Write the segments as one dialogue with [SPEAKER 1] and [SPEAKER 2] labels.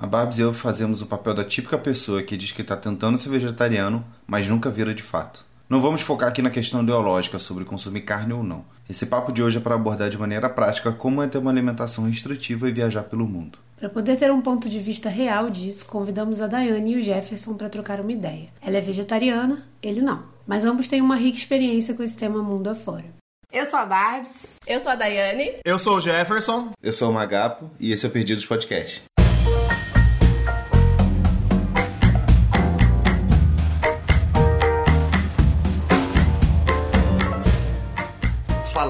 [SPEAKER 1] A Babs e eu fazemos o papel da típica pessoa que diz que está tentando ser vegetariano, mas nunca vira de fato. Não vamos focar aqui na questão ideológica sobre consumir carne ou não. Esse papo de hoje é para abordar de maneira prática como é ter uma alimentação restritiva e viajar pelo mundo.
[SPEAKER 2] Para poder ter um ponto de vista real disso, convidamos a Daiane e o Jefferson para trocar uma ideia. Ela é vegetariana, ele não. Mas ambos têm uma rica experiência com esse tema mundo afora.
[SPEAKER 3] Eu sou a Barbs.
[SPEAKER 4] Eu sou a Daiane.
[SPEAKER 5] Eu sou o Jefferson.
[SPEAKER 1] Eu sou o Magapo e esse é o Perdidos Podcast.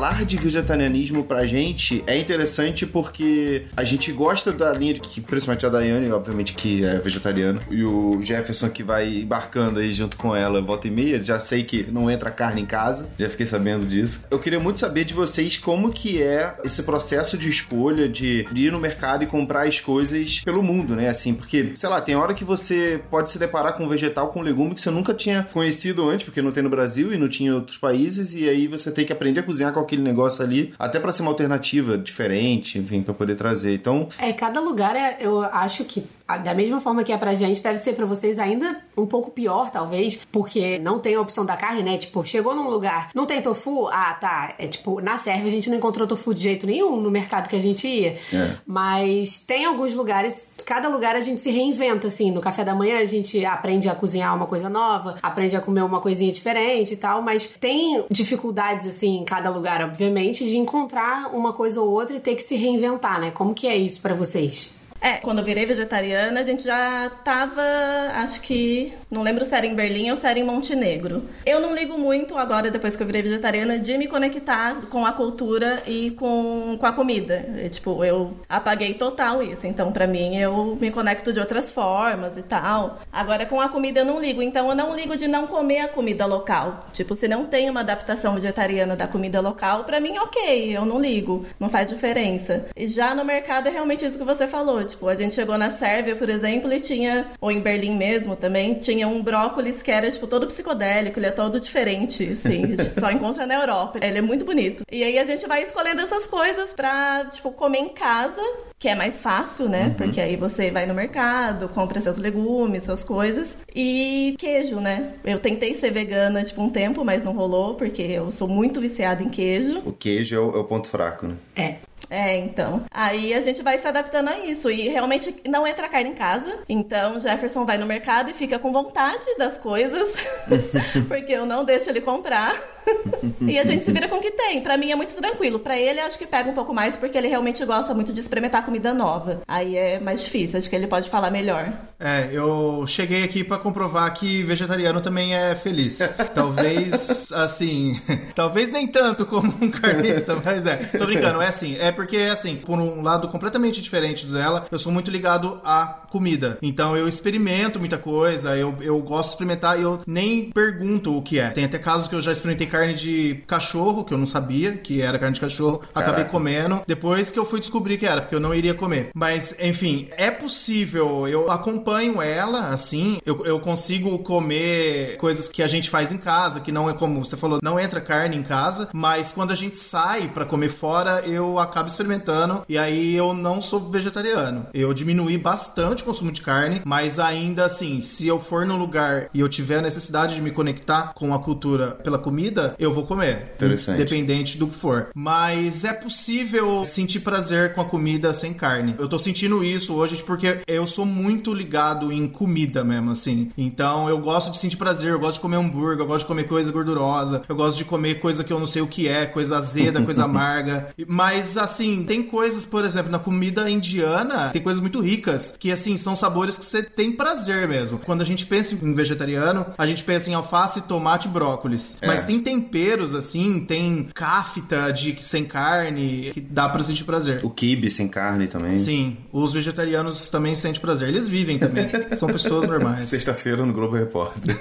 [SPEAKER 1] Falar de vegetarianismo pra gente é interessante porque a gente gosta da linha de que, principalmente a Daiane, obviamente, que é vegetariana, e o Jefferson que vai embarcando aí junto com ela volta e meia, já sei que não entra carne em casa, já fiquei sabendo disso. Eu queria muito saber de vocês como que é esse processo de escolha de, ir no mercado e comprar as coisas pelo mundo, né? Assim, porque, sei lá, tem hora que você pode se deparar com um vegetal, com um legume que você nunca tinha conhecido antes, porque não tem no Brasil e não tinha em outros países, e aí você tem que aprender a cozinhar com aquele negócio ali, até para ser uma alternativa diferente, enfim, para poder trazer. Então.
[SPEAKER 2] É, cada lugar é, eu acho que da mesma forma que é pra gente, deve ser pra vocês ainda um pouco pior, talvez, porque não tem a opção da carne, né? Tipo, chegou num lugar, não tem tofu? Ah, tá. É tipo, na Sérvia a gente não encontrou tofu de jeito nenhum no mercado que a gente ia. É. Mas tem alguns lugares, cada lugar a gente se reinventa, assim. No café da manhã a gente aprende a cozinhar uma coisa nova, aprende a comer uma coisinha diferente e tal, mas tem dificuldades, assim, em cada lugar, obviamente, de encontrar uma coisa ou outra e ter que se reinventar, né? Como que é isso para vocês?
[SPEAKER 4] É, quando eu virei vegetariana, a gente já tava, acho que, não lembro se era em Berlim ou se era em Montenegro. Eu não ligo muito agora, depois que eu virei vegetariana, de me conectar com a cultura e com, com a comida. Tipo, eu apaguei total isso. Então, para mim, eu me conecto de outras formas e tal. Agora, com a comida eu não ligo. Então, eu não ligo de não comer a comida local. Tipo, se não tem uma adaptação vegetariana da comida local, para mim, ok, eu não ligo. Não faz diferença. E já no mercado é realmente isso que você falou Tipo, a gente chegou na Sérvia, por exemplo, e tinha, ou em Berlim mesmo também, tinha um brócolis que era, tipo, todo psicodélico, ele é todo diferente, assim, a gente só encontra na Europa. Ele é muito bonito. E aí a gente vai escolhendo essas coisas pra, tipo, comer em casa, que é mais fácil, né? Uhum. Porque aí você vai no mercado, compra seus legumes, suas coisas. E queijo, né? Eu tentei ser vegana, tipo, um tempo, mas não rolou, porque eu sou muito viciada em queijo.
[SPEAKER 1] O queijo é o, é o ponto fraco, né?
[SPEAKER 4] É. É, então. Aí a gente vai se adaptando a isso. E realmente não entra carne em casa. Então Jefferson vai no mercado e fica com vontade das coisas. porque eu não deixo ele comprar. e a gente se vira com o que tem. Para mim é muito tranquilo. Para ele acho que pega um pouco mais porque ele realmente gosta muito de experimentar comida nova. Aí é mais difícil. Acho que ele pode falar melhor.
[SPEAKER 5] É, eu cheguei aqui para comprovar que vegetariano também é feliz. Talvez, assim, talvez nem tanto como um carnista, mas é. Tô brincando, é assim, é porque, assim, por um lado completamente diferente dela, eu sou muito ligado à comida. Então eu experimento muita coisa, eu, eu gosto de experimentar e eu nem pergunto o que é. Tem até casos que eu já experimentei carne de cachorro, que eu não sabia que era carne de cachorro, Caraca. acabei comendo. Depois que eu fui descobrir que era, porque eu não iria comer. Mas, enfim, é possível, eu acompanho ela, assim, eu, eu consigo comer coisas que a gente faz em casa, que não é como você falou, não entra carne em casa, mas quando a gente sai para comer fora, eu acabo experimentando e aí eu não sou vegetariano. Eu diminuí bastante consumo de carne, mas ainda assim, se eu for num lugar e eu tiver a necessidade de me conectar com a cultura pela comida, eu vou comer.
[SPEAKER 1] Interessante.
[SPEAKER 5] Independente do que for. Mas é possível sentir prazer com a comida sem carne. Eu tô sentindo isso hoje porque eu sou muito ligado em comida mesmo, assim. Então eu gosto de sentir prazer, eu gosto de comer hambúrguer, eu gosto de comer coisa gordurosa, eu gosto de comer coisa que eu não sei o que é, coisa azeda, coisa amarga. Mas assim, tem coisas, por exemplo, na comida indiana, tem coisas muito ricas, que assim, são sabores que você tem prazer mesmo. Quando a gente pensa em vegetariano, a gente pensa em alface, tomate e brócolis. É. Mas tem temperos, assim, tem kafta de sem carne, que dá pra sentir prazer.
[SPEAKER 1] O kibe sem carne também.
[SPEAKER 5] Sim, os vegetarianos também sentem prazer. Eles vivem também, são pessoas normais.
[SPEAKER 1] Sexta-feira no Globo Repórter.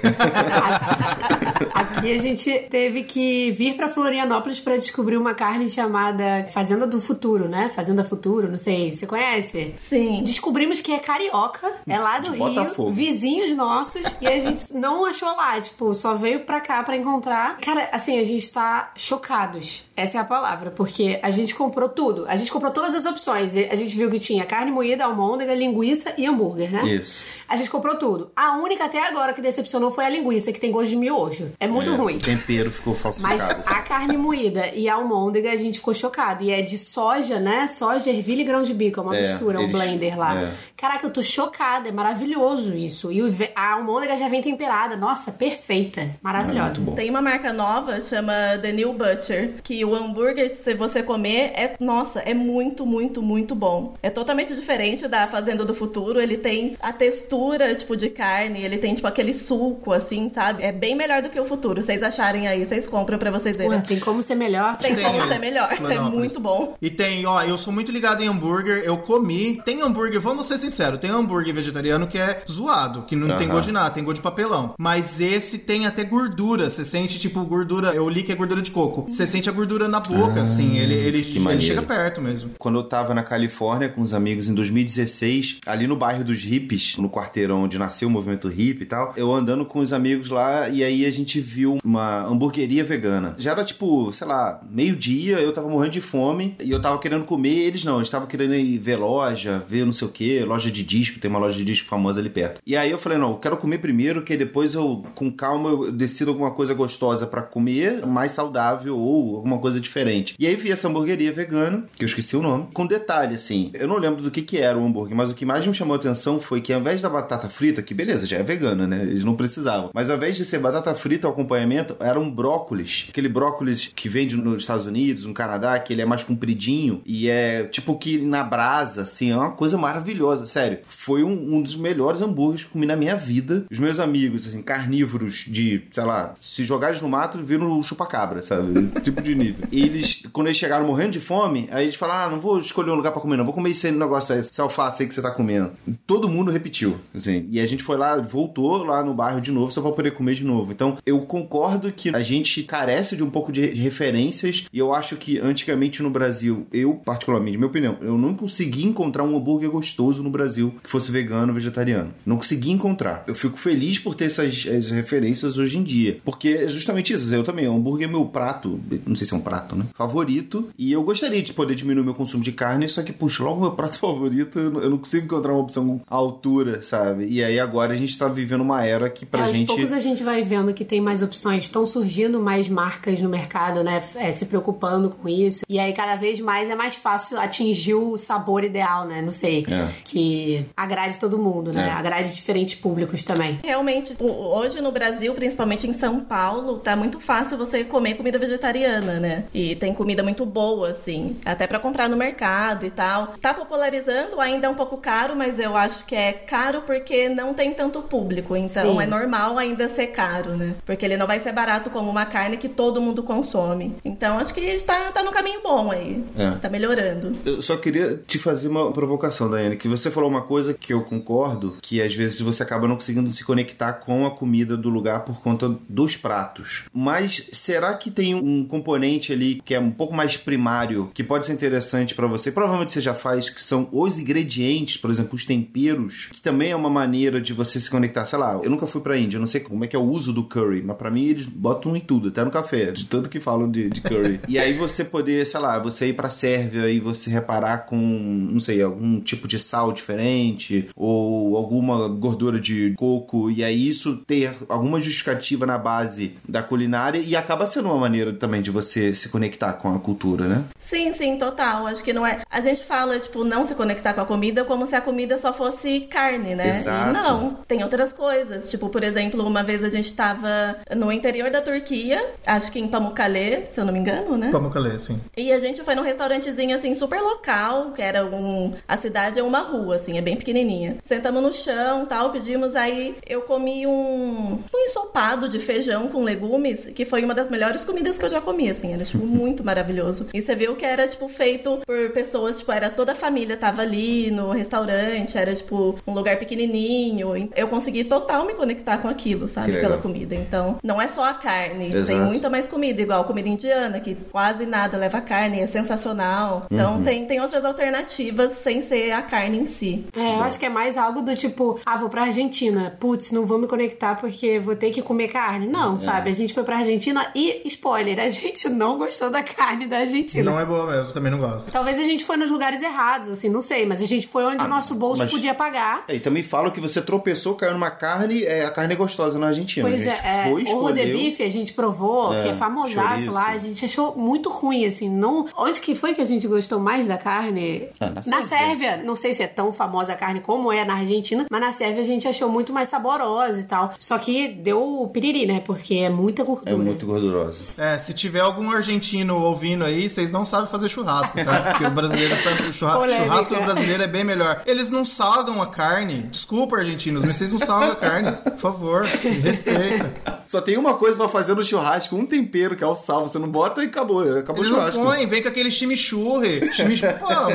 [SPEAKER 2] Aqui a gente teve que vir para Florianópolis para descobrir uma carne chamada Fazenda do Futuro, né? Fazenda Futuro, não sei. Você conhece?
[SPEAKER 4] Sim.
[SPEAKER 2] Descobrimos que é carioca, é lá do
[SPEAKER 1] De
[SPEAKER 2] Rio,
[SPEAKER 1] Botafogo.
[SPEAKER 2] vizinhos nossos, e a gente não achou lá, tipo, só veio pra cá pra encontrar. Cara, assim, a gente tá chocados. Essa é a palavra, porque a gente comprou tudo. A gente comprou todas as opções. A gente viu que tinha carne moída, almôndega, linguiça e hambúrguer, né?
[SPEAKER 1] Isso.
[SPEAKER 2] A gente comprou tudo. A única até agora que decepcionou foi a linguiça, que tem gosto de miojo. É muito
[SPEAKER 1] É,
[SPEAKER 2] ruim.
[SPEAKER 1] O tempero ficou falsificado.
[SPEAKER 2] Mas a carne moída e a almôndega a gente ficou chocado. E é de soja, né? Soja, ervilha e grão de bico. É uma
[SPEAKER 1] É,
[SPEAKER 2] mistura, um
[SPEAKER 1] eles-
[SPEAKER 2] blender lá.
[SPEAKER 1] é.
[SPEAKER 2] Caraca, eu tô chocada. É maravilhoso isso. E a almôndega já vem temperada. Nossa, perfeita.
[SPEAKER 1] É
[SPEAKER 2] Maravilhosa.
[SPEAKER 1] bom.
[SPEAKER 4] Tem uma marca nova, chama The New Butcher, que o hambúrguer, se você comer, é, nossa, é muito, muito, muito bom. É totalmente diferente da Fazenda do Futuro, ele tem a textura, tipo, de carne, ele tem, tipo, aquele suco, assim, sabe? É bem melhor do que o Futuro. Vocês acharem aí, vocês compram pra vocês verem.
[SPEAKER 2] Ué, tem como ser melhor.
[SPEAKER 4] Tem
[SPEAKER 5] Tem
[SPEAKER 4] como ser melhor, é muito bom.
[SPEAKER 5] E tem, ó, eu sou muito ligado em hambúrguer, eu comi. Tem hambúrguer, vamos ser sinceros, tem hambúrguer vegetariano que é zoado, que não tem gosto de nada, tem gosto de papelão. Mas esse tem até gordura, você sente tipo gordura, eu li que é gordura de coco. Você sente a gordura na boca, assim, ele, ele, ele
[SPEAKER 1] maneiro.
[SPEAKER 5] chega perto mesmo.
[SPEAKER 1] Quando eu tava na Califórnia com os amigos em 2016, ali no bairro dos hippies, no quarteirão onde nasceu o movimento hippie e tal, eu andando com os amigos lá e aí a gente viu uma hamburgueria vegana. Já era tipo, sei lá, meio-dia, eu tava morrendo de fome e eu tava querendo comer, eles não, eles estavam querendo ir ver loja, ver não sei o que, loja de disco, tem uma loja de disco famosa ali perto. E aí eu falei, não, eu quero comer primeiro, que depois eu, com calma, eu decido alguma coisa gostosa pra comer, mais saudável ou alguma coisa diferente. E aí vi essa hamburgueria vegana, que eu esqueci o nome, com detalhe, assim, eu não lembro do que que era o hambúrguer, mas o que mais me chamou a atenção foi que ao invés da batata frita, que beleza, já é vegana, né? Eles não precisavam. Mas ao invés de ser batata frita ao acompanhamento, era um brócolis. Aquele brócolis que vende nos Estados Unidos, no Canadá, que ele é mais compridinho e é tipo que na brasa, assim, é uma coisa maravilhosa, sério. Foi um, um dos melhores hambúrgueres que comi na minha vida. Os meus amigos, assim, carnívoros de, sei lá, se jogares no mato, viram o chupacabra, sabe? Esse tipo de nível. E eles, quando eles chegaram morrendo de fome, aí eles falaram, ah, não vou escolher um lugar pra comer, não. Vou comer esse negócio aí, esse alface aí que você tá comendo. E todo mundo repetiu, assim. E a gente foi lá, voltou lá no bairro de novo, só pra poder comer de novo. Então, eu concordo que a gente carece de um pouco de referências e eu acho que antigamente no Brasil, eu, particularmente, minha opinião, eu não consegui encontrar um hambúrguer gostoso no Brasil que fosse vegano vegetariano. Não consegui encontrar. Eu fico feliz por ter essas, essas referências hoje em dia. Porque é justamente isso. Eu também, o hambúrguer é meu prato, não sei se é um prato, né? Favorito. E eu gostaria de poder diminuir meu consumo de carne, só que, puxa, logo meu prato favorito, eu não- consigo encontrar uma opção à altura, sabe? E aí agora a gente tá vivendo uma era que pra
[SPEAKER 2] É, aos
[SPEAKER 1] gente.
[SPEAKER 2] poucos a gente vai vendo que tem mais opções, estão surgindo mais marcas no mercado, né? é, se preocupando com isso. E aí cada vez mais é mais fácil atingir o sabor ideal, né? Não sei.
[SPEAKER 1] É.
[SPEAKER 2] Que agrade todo mundo, né?
[SPEAKER 1] É.
[SPEAKER 2] Agrade diferentes públicos também.
[SPEAKER 4] Realmente, hoje no Brasil, principalmente em São Paulo, tá muito fácil você comer comida vegetariana, né? E tem comida muito boa, assim, até pra comprar no mercado e tal. Tá popularizando, ainda é um pouco caro, mas eu acho que é caro porque não tem tanto público. Então
[SPEAKER 2] Sim.
[SPEAKER 4] é normal ainda ser caro, né? Porque ele não vai ser barato como uma carne que todo mundo consome. Então acho que está tá no caminho bom aí.
[SPEAKER 1] É.
[SPEAKER 4] Tá melhorando.
[SPEAKER 1] Eu só queria te fazer uma provocação, Daiane, que você falou uma coisa que eu concordo, que às vezes você acaba não conseguindo se conectar com a comida do lugar por conta dos pratos. Mas será que tem um componente ali que é um pouco mais primário, que pode ser interessante pra você? Provavelmente você já faz, que são os ingredientes, por exemplo, os temperos, que também é uma maneira de você se conectar. Sei lá, eu nunca fui pra Índia, eu não sei como é que é o uso do curry, mas pra mim eles botam em tudo, até no café, de tanto que falam de, de curry. e aí você poder, sei lá, você ir pra Sérvia e você reparar com, não sei, algum tipo de sal diferente ou alguma gordura de coco e aí isso ter alguma justificativa na base da culinária e acaba sendo uma maneira também de você se conectar com a cultura, né?
[SPEAKER 4] Sim, sim, total. Acho que não é. A gente fala, tipo, não se conectar com a comida como se a comida só fosse carne, né?
[SPEAKER 1] Exato.
[SPEAKER 4] E não, tem outras coisas. Tipo, por exemplo, uma vez a gente tava no interior da Turquia, acho que em Pamukkale, se eu não me engano, né?
[SPEAKER 5] Pamukkale, assim.
[SPEAKER 4] E a gente foi num restaurantezinho assim super local, que era um a cidade é uma rua assim, é bem pequenininha. Sentamos no chão, tal, pedimos aí eu comi um um ensopado de feijão com legumes, que foi uma das melhores comidas que eu já comi assim, era tipo muito maravilhoso. E você viu que era tipo feito por pessoas, tipo, era toda a família tava ali no restaurante, era tipo um lugar pequenininho. Eu consegui total me conectar com aquilo, sabe, pela comida. Então, não é só a carne, tem
[SPEAKER 1] Exato.
[SPEAKER 4] muito muita mais comida, igual comida indiana, que quase nada leva carne, é sensacional. Então
[SPEAKER 1] Uhum.
[SPEAKER 4] tem, tem outras alternativas sem ser a carne em si.
[SPEAKER 2] É, eu acho que é mais algo do tipo, ah, vou pra Argentina. Putz, não vou me conectar porque vou ter que comer carne. Não, sabe? A gente foi pra Argentina e, spoiler, a gente não não gostou da carne da Argentina.
[SPEAKER 5] Não é boa mesmo, eu também não gosto.
[SPEAKER 2] Talvez a gente foi nos lugares errados, assim, não sei, mas a gente foi onde o nosso bolso
[SPEAKER 1] mas-
[SPEAKER 2] podia pagar.
[SPEAKER 1] É, E também falam que você tropeçou, caiu numa carne, é, a carne é gostosa na Argentina.
[SPEAKER 2] Pois
[SPEAKER 1] a
[SPEAKER 2] é,
[SPEAKER 1] gente
[SPEAKER 2] é
[SPEAKER 1] foi,
[SPEAKER 2] o
[SPEAKER 1] escolheu.
[SPEAKER 2] rodebife a gente provou,
[SPEAKER 1] É,
[SPEAKER 2] que é famosaço
[SPEAKER 1] chouriço.
[SPEAKER 2] lá, a gente achou muito ruim, assim, não... Onde que foi que a gente gostou mais da carne?
[SPEAKER 1] Ah, na Sérvia.
[SPEAKER 2] Sérvia. Não sei se é tão famosa a carne como é na Argentina, mas na Sérvia a gente achou muito mais saborosa e tal. Só que deu piriri, né? Porque é muita gordura.
[SPEAKER 1] É muito gordurosa.
[SPEAKER 5] É, se tiver algum argentino ouvindo aí, vocês não sabem fazer churrasco, tá? Porque o brasileiro sabe. O churra- churrasco do brasileiro é bem melhor. Eles não salgam a carne. Desculpa, argentinos, mas vocês não salgam a carne. Por favor, me respeita.
[SPEAKER 1] Só tem uma coisa pra fazer no churrasco, um tempero, que é o sal. Você não bota e acabou. Acabou
[SPEAKER 5] Eles
[SPEAKER 1] o
[SPEAKER 5] não
[SPEAKER 1] churrasco.
[SPEAKER 5] põem, vem com aquele chimichurri. Chimichurri, pô, mano.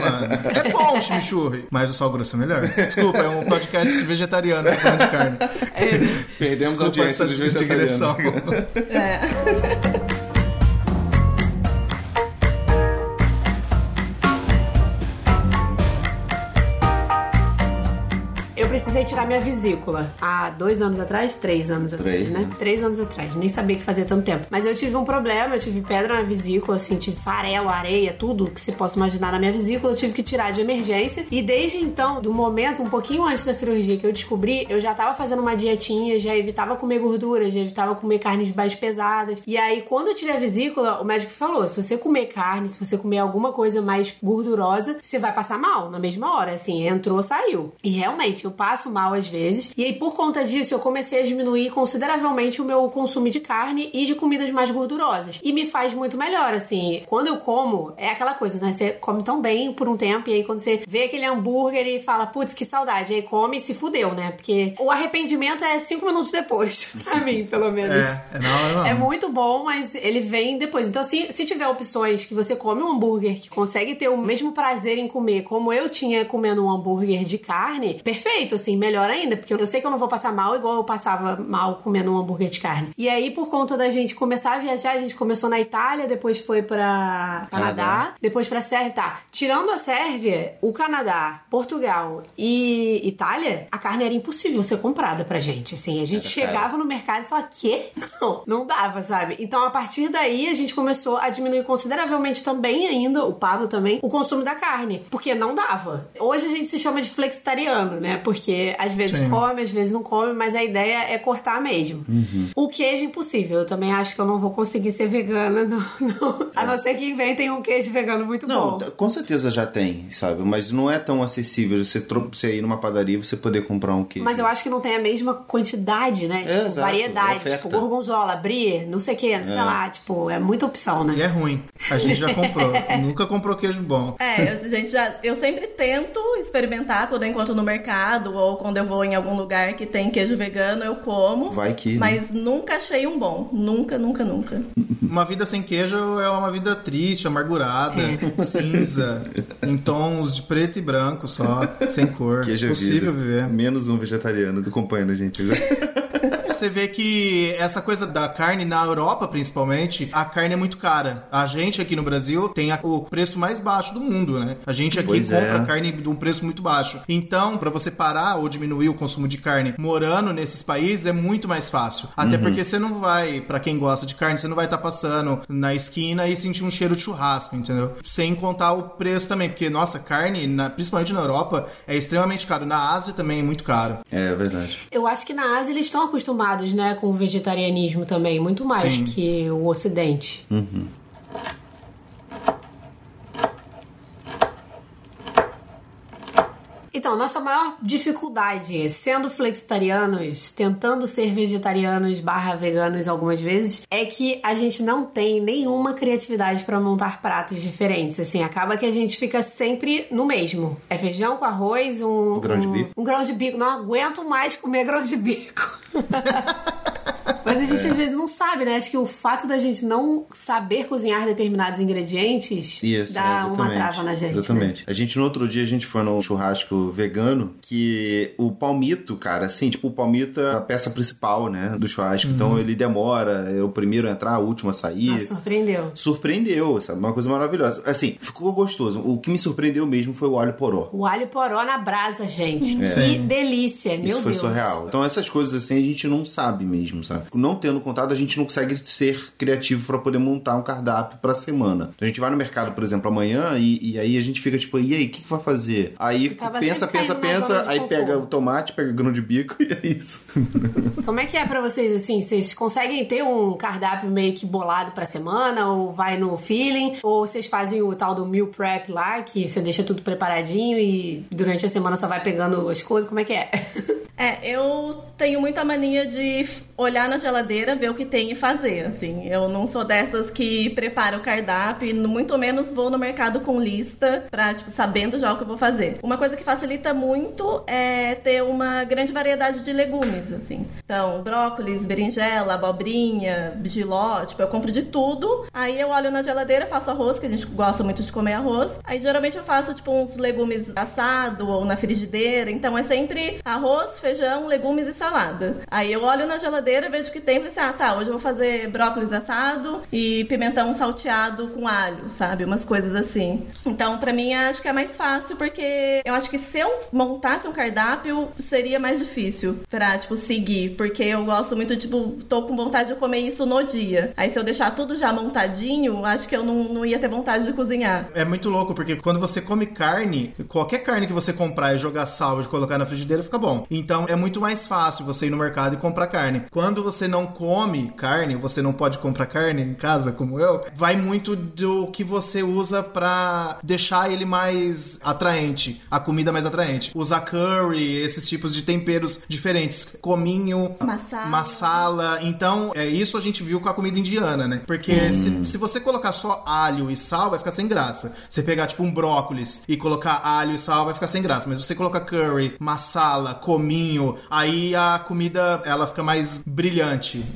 [SPEAKER 5] É bom o chimichurri, mas o sal grosso é melhor. Desculpa, é um podcast vegetariano falando de carne.
[SPEAKER 1] Perdemos a
[SPEAKER 5] Desculpa
[SPEAKER 1] audiência
[SPEAKER 5] essa
[SPEAKER 1] vegetarianos.
[SPEAKER 5] digressão.
[SPEAKER 2] Eu precisei tirar minha vesícula há dois anos atrás, três anos
[SPEAKER 1] Três,
[SPEAKER 2] atrás, né?
[SPEAKER 1] né?
[SPEAKER 2] Três anos atrás. Nem sabia que fazia tanto tempo. Mas eu tive um problema, eu tive pedra na vesícula, assim, tive farelo, areia, tudo que você possa imaginar na minha vesícula. Eu tive que tirar de emergência. E desde então, do momento, um pouquinho antes da cirurgia que eu descobri, eu já tava fazendo uma dietinha, já evitava comer gordura, já evitava comer carnes mais pesadas. E aí, quando eu tirei a vesícula, o médico falou: se você comer carne, se você comer alguma coisa mais gordurosa, você vai passar mal na mesma hora. Assim, entrou, saiu. E realmente, eu passo mal às vezes. E aí, por conta disso, eu comecei a diminuir consideravelmente o meu consumo de carne e de comidas mais gordurosas. E me faz muito melhor, assim. Quando eu como, é aquela coisa, né? Você come tão bem por um tempo, e aí quando você vê aquele hambúrguer e fala, putz, que saudade. Aí come e se fudeu, né? Porque o arrependimento é cinco minutos depois, pra mim, pelo menos.
[SPEAKER 5] É, é na hora não.
[SPEAKER 2] É muito bom, mas ele vem depois. Então, se, se tiver opções que você come um hambúrguer que consegue ter o mesmo prazer em comer, como eu tinha comendo um hambúrguer de carne, perfeito, assim, melhor ainda, porque eu sei que eu não vou passar mal igual eu passava mal comendo um hambúrguer de carne. E aí, por conta da gente começar a viajar, a gente começou na Itália, depois foi pra Canadá,
[SPEAKER 1] Canadá.
[SPEAKER 2] depois pra Sérvia. Tá, tirando a Sérvia, o Canadá, Portugal e Itália, a carne era impossível ser comprada pra gente, assim. A gente
[SPEAKER 1] Era
[SPEAKER 2] chegava no mercado e falava, quê? Não, não dava, sabe? Então, a partir daí, a gente começou a diminuir consideravelmente também ainda, o Pablo também, o consumo da carne, porque não dava. Hoje a gente se chama de flexitariano, né? Porque às vezes
[SPEAKER 5] Sim.
[SPEAKER 2] come, às vezes não come, mas a ideia é cortar mesmo. O queijo é impossível. Eu também acho que eu não vou conseguir ser vegana, não, não. a não ser que inventem um queijo vegano muito
[SPEAKER 1] Não,
[SPEAKER 2] bom.
[SPEAKER 1] com certeza já tem, sabe? Mas não é tão acessível você, você ir numa padaria e você poder comprar um queijo.
[SPEAKER 2] Mas eu acho que não tem a mesma quantidade, né? Tipo,
[SPEAKER 1] exato,
[SPEAKER 2] variedade.
[SPEAKER 1] oferta.
[SPEAKER 2] Tipo, gorgonzola, brie, não sei o que, não sei que lá. Tipo, é muita opção, né?
[SPEAKER 5] E é ruim. A gente já comprou. Nunca comprou queijo bom.
[SPEAKER 4] É, a gente já, eu sempre tento experimentar quando eu encontro no mercado ou quando eu vou em algum lugar que tem queijo vegano, eu como.
[SPEAKER 1] Vai que, né?
[SPEAKER 4] Mas nunca achei um bom. Nunca, nunca, nunca.
[SPEAKER 5] Uma vida sem queijo é uma vida triste, amargurada, cinza, em tons de preto e branco só, sem cor.
[SPEAKER 1] Queijo é
[SPEAKER 5] Possível
[SPEAKER 1] vida.
[SPEAKER 5] viver.
[SPEAKER 1] Menos um vegetariano acompanhando a gente.
[SPEAKER 5] Você vê que essa coisa da carne na Europa, principalmente, a carne é muito cara. A gente aqui no Brasil tem a- o preço mais baixo do mundo, né? A gente aqui
[SPEAKER 1] Pois
[SPEAKER 5] compra
[SPEAKER 1] é.
[SPEAKER 5] carne de um preço muito baixo. Então, pra você parar ou diminuir o consumo de carne morando nesses países é muito mais fácil. Até porque você não vai, pra quem gosta de carne, você não vai estar passando na esquina e sentir um cheiro de churrasco, entendeu? Sem contar o preço também, porque nossa, carne, na- principalmente na Europa, é extremamente caro. Na Ásia também é muito caro.
[SPEAKER 1] é verdade.
[SPEAKER 2] Eu acho que na Ásia eles estão acostumados, né, com o vegetarianismo também, muito mais
[SPEAKER 5] Sim.
[SPEAKER 2] que o Ocidente. Então, nossa maior dificuldade, sendo flexitarianos, tentando ser vegetarianos barra veganos algumas vezes, é que a gente não tem nenhuma criatividade pra montar pratos diferentes. Assim, acaba que a gente fica sempre no mesmo. É feijão com arroz, um...
[SPEAKER 1] Grão de
[SPEAKER 2] um-
[SPEAKER 1] bico.
[SPEAKER 2] Um grão de bico. Não aguento mais comer grão de bico. Mas a gente às vezes não sabe, né? Acho que o fato da gente não saber cozinhar determinados ingredientes
[SPEAKER 1] Isso,
[SPEAKER 2] dá
[SPEAKER 1] é,
[SPEAKER 2] uma trava na gente. né?
[SPEAKER 1] Exatamente. A gente, no outro dia, a gente foi num churrasco vegano que o palmito, cara, assim, tipo, o palmito é a peça principal, né, do churrasco. Então ele demora, é o primeiro a entrar, o último a sair.
[SPEAKER 2] Nossa, surpreendeu.
[SPEAKER 1] Surpreendeu, sabe? Uma coisa maravilhosa. Assim, ficou gostoso. O que me surpreendeu mesmo foi o alho poró.
[SPEAKER 2] O alho poró na brasa, gente. Que
[SPEAKER 5] Sim.
[SPEAKER 2] delícia, meu
[SPEAKER 1] Isso foi
[SPEAKER 2] Deus.
[SPEAKER 1] surreal. Então essas coisas assim a gente não sabe mesmo, sabe? Não tendo contato, a gente não consegue ser criativo para poder montar um cardápio pra semana. Então, a gente vai no mercado, por exemplo, amanhã e, e aí a gente fica tipo, e aí, o que, que vai fazer? Aí pensa, pensa, pensa, aí
[SPEAKER 2] conforto.
[SPEAKER 1] pega o tomate, pega o grão de bico e é isso.
[SPEAKER 2] Como é que é pra vocês, assim? Vocês conseguem ter um cardápio meio que bolado pra semana? Ou vai no feeling? Ou vocês fazem o tal do meal prep lá, que você deixa tudo preparadinho e durante a semana só vai pegando as coisas? Como é que é?
[SPEAKER 4] É, eu tenho muita mania de olhar na geladeira, ver o que tem e fazer, assim. Eu não sou dessas que prepara o cardápio e muito menos vou no mercado com lista pra, tipo, sabendo já o que eu vou fazer. Uma coisa que facilita muito é ter uma grande variedade de legumes, assim. Então, brócolis, berinjela, abobrinha, giló, tipo, eu compro de tudo. Aí eu olho na geladeira, faço arroz, que a gente gosta muito de comer arroz. Aí geralmente eu faço, tipo, uns legumes assado ou na frigideira. Então é sempre arroz, feijão, legumes e salada. Aí eu olho na geladeira, vejo que tem assim, ah, tá, hoje eu vou fazer brócolis assado e pimentão salteado com alho, sabe? Umas coisas assim. Então, pra mim, acho que é mais fácil, porque eu acho que se eu montasse um cardápio, seria mais difícil pra, tipo, seguir. Porque eu gosto muito, tipo, tô com vontade de comer isso no dia. Aí se eu deixar tudo já montadinho, acho que eu não, não ia ter vontade de cozinhar.
[SPEAKER 5] É muito louco, porque quando você come carne, qualquer carne que você comprar e jogar sal e colocar na frigideira fica bom. Então é muito mais fácil você ir no mercado e comprar carne. Quando você não come carne, você não pode comprar carne em casa, como eu, vai muito do que você usa pra deixar ele mais atraente, a comida mais atraente. Usar curry, esses tipos de temperos diferentes, cominho,
[SPEAKER 4] Massala.
[SPEAKER 5] massala. Então, é isso a gente viu com a comida indiana, né? Porque se, se você colocar só alho e sal, vai ficar sem graça. Você pegar, tipo, um brócolis e colocar alho e sal, vai ficar sem graça. Mas você colocar curry, massala, cominho, aí a comida, ela fica mais brilhante,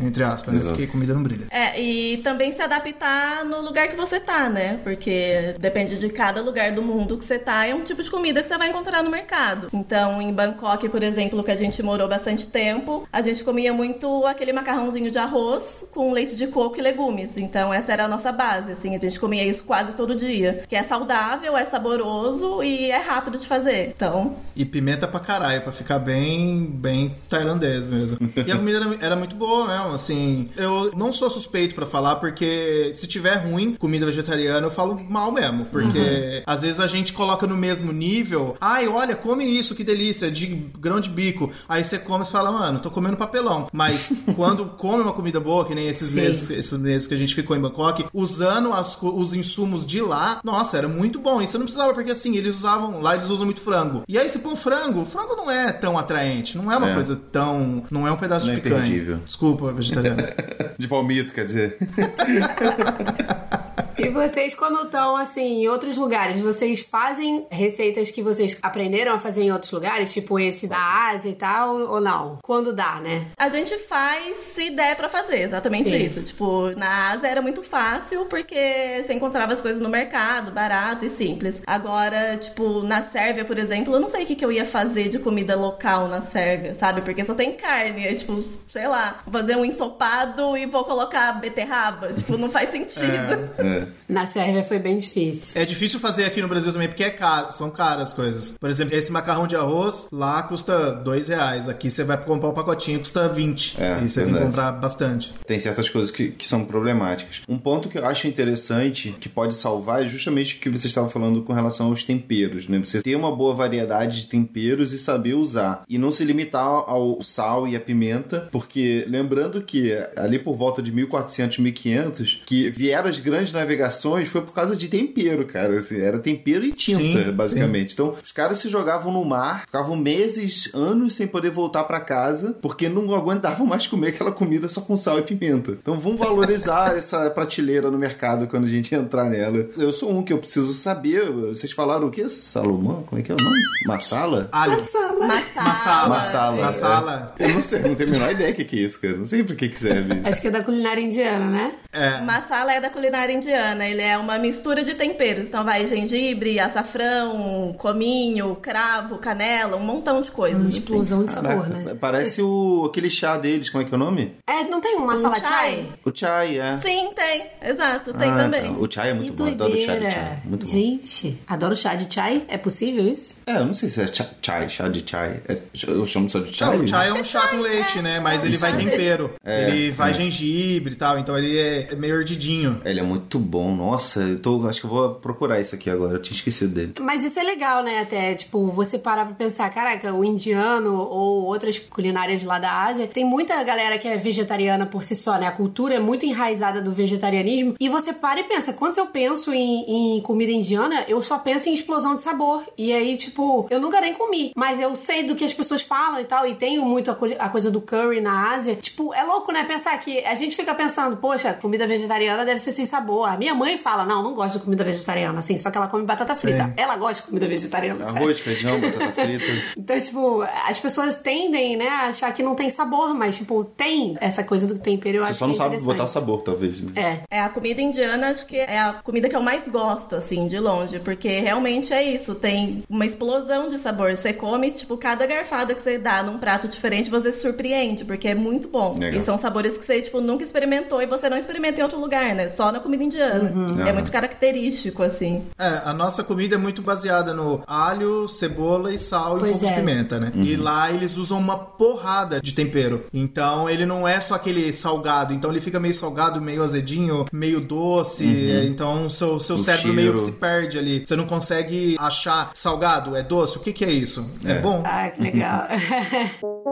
[SPEAKER 5] entre aspas, né? Porque comida não brilha.
[SPEAKER 4] É, e também se adaptar no lugar que você tá, né? Porque depende de cada lugar do mundo que você tá, é um tipo de comida que você vai encontrar no mercado. Então, em Bangkok, por exemplo, que a gente morou bastante tempo, a gente comia muito aquele macarrãozinho de arroz com leite de coco e legumes. Então, essa era a nossa base, assim, a gente comia isso quase todo dia. Que é saudável, é saboroso e é rápido de fazer. Então,
[SPEAKER 5] E pimenta pra caralho, pra ficar bem, bem tailandês mesmo. E a comida era, era muito boa mesmo, assim. Eu não sou suspeito pra falar, porque se tiver ruim comida vegetariana, eu falo mal mesmo. Porque às vezes a gente coloca no mesmo nível. Ai, olha, come isso, que delícia, de grão de bico. Aí você come e fala, mano, tô comendo papelão. Mas quando come uma comida boa, que nem esses meses, esses meses que a gente ficou em Bangkok, usando as os insumos de lá, nossa, era muito bom. E você não precisava, porque assim, eles usavam, lá eles usam muito frango. E aí você põe um frango, frango não é tão atraente, não é uma
[SPEAKER 1] É.
[SPEAKER 5] coisa tão. Não é um pedaço
[SPEAKER 1] Não
[SPEAKER 5] de
[SPEAKER 1] é
[SPEAKER 5] picanha.
[SPEAKER 1] imperdível.
[SPEAKER 5] Desculpa, vegetariano.
[SPEAKER 1] De palmito, quer dizer.
[SPEAKER 2] E vocês, quando estão, assim, em outros lugares, vocês fazem receitas que vocês aprenderam a fazer em outros lugares? Tipo esse da Ásia e tal, ou não? Quando dá, né?
[SPEAKER 4] A gente faz se der pra fazer, exatamente
[SPEAKER 2] Sim.
[SPEAKER 4] isso. Tipo, na Ásia era muito fácil porque você encontrava as coisas no mercado, barato e simples. Agora, tipo, na Sérvia, por exemplo, eu não sei o que, que eu ia fazer de comida local na Sérvia, sabe? Porque só tem carne. É tipo, sei lá, vou fazer um ensopado e vou colocar beterraba. Tipo, não faz sentido.
[SPEAKER 1] É.
[SPEAKER 2] Na Sérvia foi bem difícil.
[SPEAKER 5] É difícil fazer aqui no Brasil também, porque é caro, são caras as coisas. Por exemplo, esse macarrão de arroz lá custa dois reais. Aqui você vai comprar um pacotinho, custa 20.
[SPEAKER 1] É,
[SPEAKER 5] e você tem que
[SPEAKER 1] verdade.
[SPEAKER 5] comprar bastante.
[SPEAKER 1] Tem certas coisas que, que são problemáticas. Um ponto que eu acho interessante, que pode salvar, é justamente o que você estava falando com relação aos temperos, né? Você ter uma boa variedade de temperos e saber usar. E não se limitar ao sal e a pimenta, porque lembrando que ali por volta de 1400, 1500, que vieram as grandes navegações foi por causa de tempero, cara. Assim, era tempero e tinta,
[SPEAKER 5] Sim,
[SPEAKER 1] basicamente. Então, os caras se jogavam no mar, ficavam meses, anos sem poder voltar pra casa, porque não aguentavam mais comer aquela comida só com sal e pimenta. Então, vamos valorizar essa prateleira no mercado quando a gente entrar nela. Eu sou um que eu preciso saber. Vocês falaram o quê? Salomão? Como é que é o nome? Massala?
[SPEAKER 5] Alho.
[SPEAKER 4] Massala.
[SPEAKER 5] Massala.
[SPEAKER 1] Massala.
[SPEAKER 5] Massala.
[SPEAKER 1] é. Eu não sei, não tenho a menor ideia o que que é isso, cara. Não sei pra que que serve.
[SPEAKER 2] Acho que é da culinária indiana, né?
[SPEAKER 5] É.
[SPEAKER 4] Massala é da culinária indiana né? Ele é uma mistura de temperos. Então vai gengibre, açafrão, cominho, cravo, canela, um montão de coisas.
[SPEAKER 2] Uma
[SPEAKER 4] assim.
[SPEAKER 2] explosão de sabor,
[SPEAKER 1] Caraca,
[SPEAKER 2] né?
[SPEAKER 1] Parece o, aquele chá deles, como é que é o nome?
[SPEAKER 2] É, não tem uma
[SPEAKER 4] Um
[SPEAKER 2] sala
[SPEAKER 4] chai?
[SPEAKER 2] chai?
[SPEAKER 1] O chai, é.
[SPEAKER 4] Sim, tem. Exato, tem
[SPEAKER 1] Ah,
[SPEAKER 4] também.
[SPEAKER 1] tá. O chai é muito
[SPEAKER 2] que
[SPEAKER 1] bom, eu adoro chá de
[SPEAKER 2] doideira.
[SPEAKER 1] chai. Muito bom.
[SPEAKER 2] Gente, adoro chá de chai. É possível isso?
[SPEAKER 1] É, eu não sei se é chá, chai, chá de chai. É- eu chamo só de chai.
[SPEAKER 5] Não, o chai é um chá com leite, né? Mas ele vai tempero. ele vai gengibre e tal, então ele é meio ardidinho.
[SPEAKER 1] Ele é muito bom, nossa, eu tô, acho que eu vou procurar isso aqui agora, eu tinha esquecido dele.
[SPEAKER 2] Mas isso é legal, né? Até, tipo, você parar pra pensar, caraca, o indiano ou outras culinárias lá da Ásia, tem muita galera que é vegetariana por si só, né? A cultura é muito enraizada do vegetarianismo. E você para e pensa, quando eu penso em, em comida indiana, eu só penso em explosão de sabor. E aí, tipo, eu nunca nem comi, mas eu sei do que as pessoas falam e tal, e tenho muito a, a coisa do curry na Ásia. Tipo, é louco, né? Pensar que a gente fica pensando, poxa, comida vegetariana deve ser sem sabor. Minha mãe fala, não, não gosto de comida vegetariana, assim, só que ela come batata frita.
[SPEAKER 5] Sim.
[SPEAKER 2] Ela gosta de comida vegetariana. sabe?
[SPEAKER 1] Arroz, feijão, batata frita.
[SPEAKER 2] Então, tipo, as pessoas tendem, né, a achar que não tem sabor, mas, tipo, tem essa coisa do tempero. Eu
[SPEAKER 1] Você
[SPEAKER 2] acho
[SPEAKER 1] só não
[SPEAKER 2] que é
[SPEAKER 1] sabe botar sabor, talvez. Né?
[SPEAKER 2] É.
[SPEAKER 4] É a comida indiana, acho que é a comida que eu mais gosto, assim, de longe, porque realmente é isso, tem uma explosão de sabor. Você come, tipo, cada garfada que você dá num prato diferente, você se surpreende, porque é muito bom.
[SPEAKER 1] Legal.
[SPEAKER 4] E são sabores que você, tipo, nunca experimentou e você não experimenta em outro lugar, né? Só na comida indiana. É
[SPEAKER 1] Aham.
[SPEAKER 4] muito característico, assim.
[SPEAKER 5] É, a nossa comida é muito baseada no alho, cebola e sal e um
[SPEAKER 2] Pois
[SPEAKER 5] pouco de
[SPEAKER 2] é.
[SPEAKER 5] pimenta, né? E lá eles usam uma porrada de tempero. Então ele não é só aquele salgado, então ele fica meio salgado, meio azedinho, meio doce. Então seu, seu
[SPEAKER 1] O
[SPEAKER 5] cérebro meio que se perde ali. Você não consegue achar salgado, é doce, o que que é isso? É,
[SPEAKER 1] É.
[SPEAKER 5] bom?
[SPEAKER 2] Ah, que legal.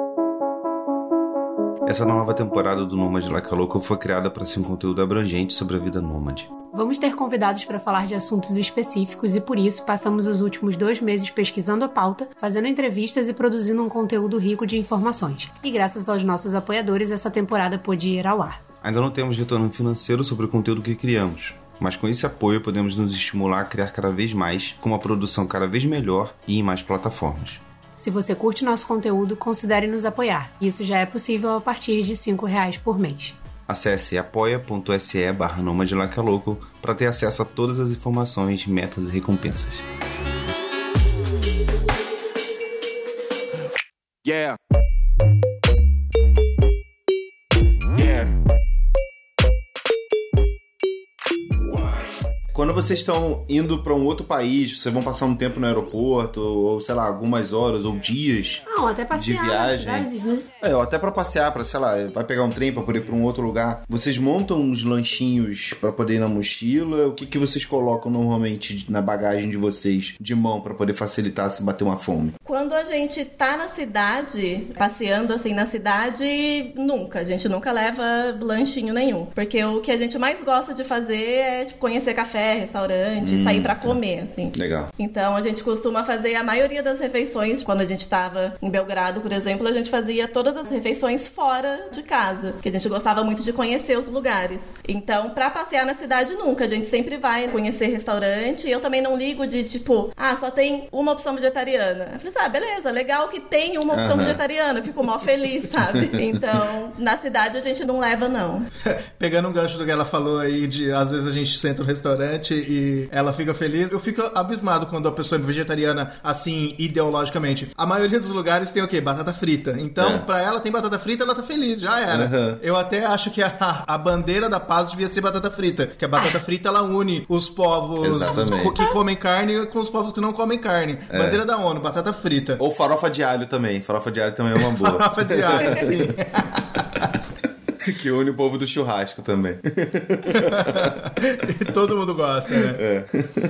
[SPEAKER 1] Essa nova temporada do Nômade Like Louca foi criada para ser um conteúdo abrangente sobre a vida nômade.
[SPEAKER 2] Vamos ter convidados para falar de assuntos específicos e por isso passamos os últimos dois meses pesquisando a pauta, fazendo entrevistas e produzindo um conteúdo rico de informações. E graças aos nossos apoiadores, essa temporada pôde ir ao ar.
[SPEAKER 1] Ainda não temos retorno financeiro sobre o conteúdo que criamos, mas com esse apoio podemos nos estimular a criar cada vez mais, com uma produção cada vez melhor e em mais plataformas.
[SPEAKER 2] Se você curte nosso conteúdo, considere nos apoiar. Isso já é possível a partir de 5 reais por mês.
[SPEAKER 1] Acesse apoia.se barra Louco para ter acesso a todas as informações, metas e recompensas.
[SPEAKER 6] Yeah.
[SPEAKER 1] Quando vocês estão indo para um outro país, vocês vão passar um tempo no aeroporto, ou sei lá, algumas horas ou dias
[SPEAKER 2] Não, até passear
[SPEAKER 1] de
[SPEAKER 2] nas
[SPEAKER 1] viagem.
[SPEAKER 2] cidades, né?
[SPEAKER 1] É, ou até para passear, para sei lá, vai pegar um trem para poder ir para um outro lugar. Vocês montam uns lanchinhos para poder ir na mochila? O que que vocês colocam normalmente na bagagem de vocês de mão para poder facilitar se bater uma fome?
[SPEAKER 4] Quando a gente tá na cidade, passeando assim na cidade, nunca. A gente nunca leva lanchinho nenhum. Porque o que a gente mais gosta de fazer é tipo, conhecer café, restaurante, sair pra comer, assim.
[SPEAKER 1] Legal.
[SPEAKER 4] Então a gente costuma fazer a maioria das refeições. Quando a gente tava em Belgrado, por exemplo, a gente fazia todas as refeições fora de casa. Porque a gente gostava muito de conhecer os lugares. Então, pra passear na cidade, nunca. A gente sempre vai conhecer restaurante. Eu também não ligo de tipo, ah, só tem uma opção vegetariana. Eu falei assim, ah, beleza, legal que tem uma opção vegetariana. Eu fico mó feliz, sabe? Então, na cidade a gente não leva, não.
[SPEAKER 5] Pegando um gancho do que ela falou aí, de às vezes a gente senta no restaurante e ela fica feliz. Eu fico abismado quando a pessoa é vegetariana, assim, ideologicamente. A maioria dos lugares tem o quê? Batata frita. Então,
[SPEAKER 1] É.
[SPEAKER 5] pra ela tem batata frita, ela tá feliz, já era.
[SPEAKER 1] Aham.
[SPEAKER 5] Eu até acho que a, a bandeira da paz devia ser batata frita. Que a batata frita ela une os povos
[SPEAKER 1] Exatamente.
[SPEAKER 5] que comem carne com os povos que não comem carne.
[SPEAKER 1] É.
[SPEAKER 5] Bandeira da ONU, batata frita.
[SPEAKER 1] Ou farofa de alho também. Farofa de alho também é uma boa.
[SPEAKER 5] Farofa de alho, assim.
[SPEAKER 1] que une o povo do churrasco também.
[SPEAKER 5] E todo mundo gosta, né?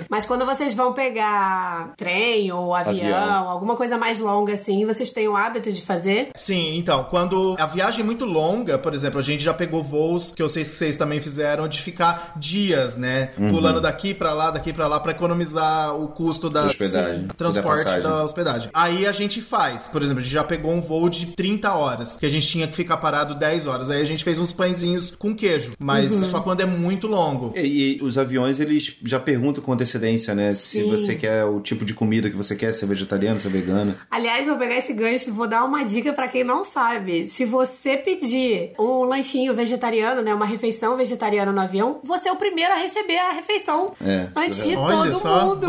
[SPEAKER 2] Mas quando vocês vão pegar trem ou avião,
[SPEAKER 1] Avião.
[SPEAKER 2] alguma coisa mais longa assim, vocês têm o hábito de fazer?
[SPEAKER 5] Sim, então, quando a viagem é muito longa, por exemplo, a gente já pegou voos que eu sei que vocês também fizeram de ficar dias, né?
[SPEAKER 1] Uhum.
[SPEAKER 5] Pulando daqui pra lá, daqui pra lá, pra economizar o custo da
[SPEAKER 1] Hospedagem.
[SPEAKER 5] transporte
[SPEAKER 1] Da
[SPEAKER 5] da hospedagem. Aí a gente faz, por exemplo, a gente já pegou um voo de 30 horas, que a gente tinha que ficar parado 10 horas. Aí a gente fez uns pãezinhos com queijo, mas só quando é muito longo.
[SPEAKER 1] E, e os aviões, eles já perguntam com antecedência, né? Se
[SPEAKER 2] Sim.
[SPEAKER 1] você quer o tipo de comida que você quer, se é vegetariano, se é vegano.
[SPEAKER 2] Aliás, vou pegar esse gancho e vou dar uma dica pra quem não sabe. Se você pedir um lanchinho vegetariano, né, uma refeição vegetariana no avião, você é o primeiro a receber a refeição
[SPEAKER 1] É,
[SPEAKER 2] antes
[SPEAKER 1] é
[SPEAKER 2] de
[SPEAKER 5] Olha
[SPEAKER 2] todo mundo.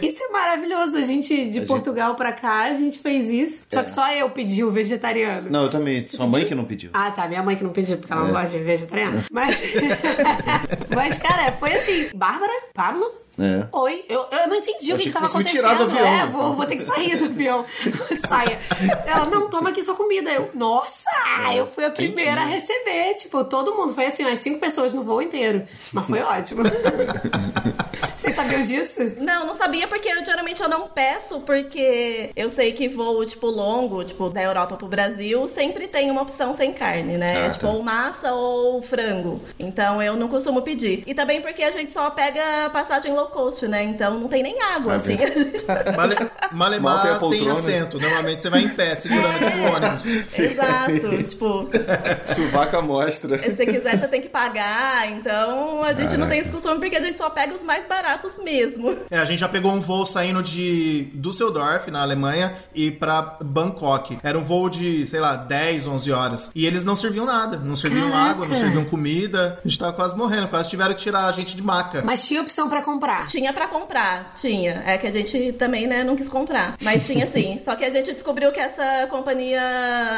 [SPEAKER 2] Isso é maravilhoso. A gente de Portugal pra cá, a gente fez isso. Só que só eu pedi o vegetariano.
[SPEAKER 1] Não, eu também. Sua mãe que não pediu.
[SPEAKER 2] Ah, tá. Minha mãe que não pediu, porque ela não
[SPEAKER 1] É.
[SPEAKER 2] gosta de vegetariano. Mas. Mas, cara, foi assim. Bárbara? Pablo?
[SPEAKER 1] É.
[SPEAKER 2] Oi, eu, eu não entendi
[SPEAKER 1] Eu
[SPEAKER 2] o que,
[SPEAKER 1] achei
[SPEAKER 2] que
[SPEAKER 1] que
[SPEAKER 2] tava
[SPEAKER 1] fosse me
[SPEAKER 2] acontecendo.
[SPEAKER 1] tirar do avião,
[SPEAKER 2] é,
[SPEAKER 1] né?
[SPEAKER 2] vou, vou ter que sair do avião. Saia. Ela, não, toma aqui sua comida. Eu, nossa, eu fui a primeira a receber. Tipo, todo mundo. Foi assim, umas cinco pessoas no voo inteiro. Mas foi ótimo. Vocês sabiam disso?
[SPEAKER 4] Não, não sabia porque eu geralmente eu não peço, porque eu sei que voo, tipo, longo, tipo, da Europa pro Brasil, sempre tem uma opção sem carne, né?
[SPEAKER 1] Ah,
[SPEAKER 4] tipo,
[SPEAKER 1] tá.
[SPEAKER 4] ou massa ou frango. Então eu não costumo pedir. E também porque a gente só pega passagem low cost, né? Então não tem nem água,
[SPEAKER 1] Ah,
[SPEAKER 4] assim. gente-
[SPEAKER 5] Male,
[SPEAKER 1] Mal tem a
[SPEAKER 5] Malemar tem assento. Normalmente você vai em pé, segurando tipo um ônibus.
[SPEAKER 4] Exato. tipo,
[SPEAKER 1] Suvaca mostra.
[SPEAKER 4] se você quiser, você tem que pagar. Então a gente não tem esse costume porque a gente só pega os mais baratos mesmo.
[SPEAKER 5] É, a gente já pegou um voo saindo de Düsseldorf, na Alemanha, e pra Bangkok. Era um voo de, sei lá, 10, 11 horas. E eles não serviam nada. Não serviam
[SPEAKER 2] Caraca.
[SPEAKER 5] água, não serviam comida. A gente tava quase morrendo. Quase tiveram que tirar a gente de maca.
[SPEAKER 2] Mas tinha opção pra comprar.
[SPEAKER 4] Tinha pra comprar, tinha. É que a gente também, né, não quis comprar. Mas tinha sim. Só que a gente descobriu que essa companhia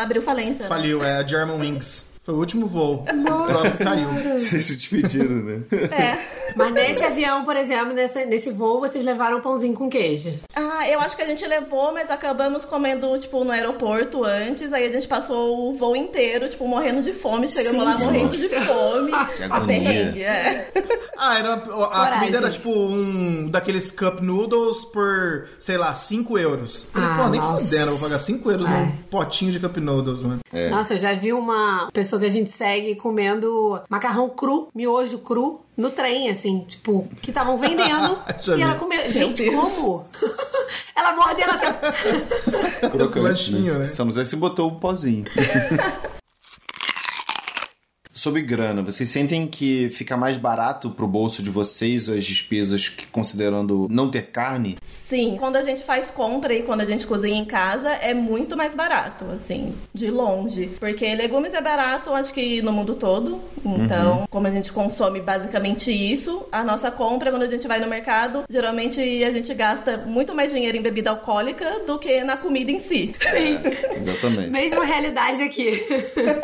[SPEAKER 4] abriu falência. né?
[SPEAKER 5] Faliu, é a German Wings. Foi o último voo. O próximo caiu.
[SPEAKER 1] Vocês se despediram, né?
[SPEAKER 4] É.
[SPEAKER 2] Mas nesse avião, por exemplo, nesse, nesse voo, vocês levaram um pãozinho com queijo.
[SPEAKER 4] Ah, eu acho que a gente levou, mas acabamos comendo, tipo, no aeroporto antes. Aí a gente passou o voo inteiro, tipo, morrendo de fome. Chegamos lá
[SPEAKER 2] Gente.
[SPEAKER 4] morrendo de fome.
[SPEAKER 1] Que agonia.
[SPEAKER 4] perrengue, é.
[SPEAKER 5] Ah, era, a
[SPEAKER 2] Coragem.
[SPEAKER 5] comida era tipo um daqueles cup noodles por, sei lá, 5 euros. Falei,
[SPEAKER 2] Ah,
[SPEAKER 5] pô, nem
[SPEAKER 2] nossa.
[SPEAKER 5] fudendo, eu vou pagar 5 euros
[SPEAKER 2] É.
[SPEAKER 5] num potinho de cup noodles, mano.
[SPEAKER 1] É.
[SPEAKER 2] Nossa, eu já vi uma pessoa que a gente segue comendo macarrão cru, miojo cru, no trem, assim, tipo, que estavam vendendo. E ela comeu. Gente,
[SPEAKER 4] Deus.
[SPEAKER 2] como? ela morde ela assim.
[SPEAKER 1] Crocante.
[SPEAKER 5] né?
[SPEAKER 1] Só não sei se botou o pozinho. Sobre grana, vocês sentem que fica mais barato pro bolso de vocês as despesas que considerando não ter carne?
[SPEAKER 4] Sim, quando a gente faz compra e quando a gente cozinha em casa, é muito mais barato, assim, de longe. Porque legumes é barato, acho que no mundo todo. Então, como a gente consome basicamente isso, a nossa compra, quando a gente vai no mercado, geralmente a gente gasta muito mais dinheiro em bebida alcoólica do que na comida em si.
[SPEAKER 2] Sim.
[SPEAKER 1] Exatamente.
[SPEAKER 2] Mesma realidade aqui.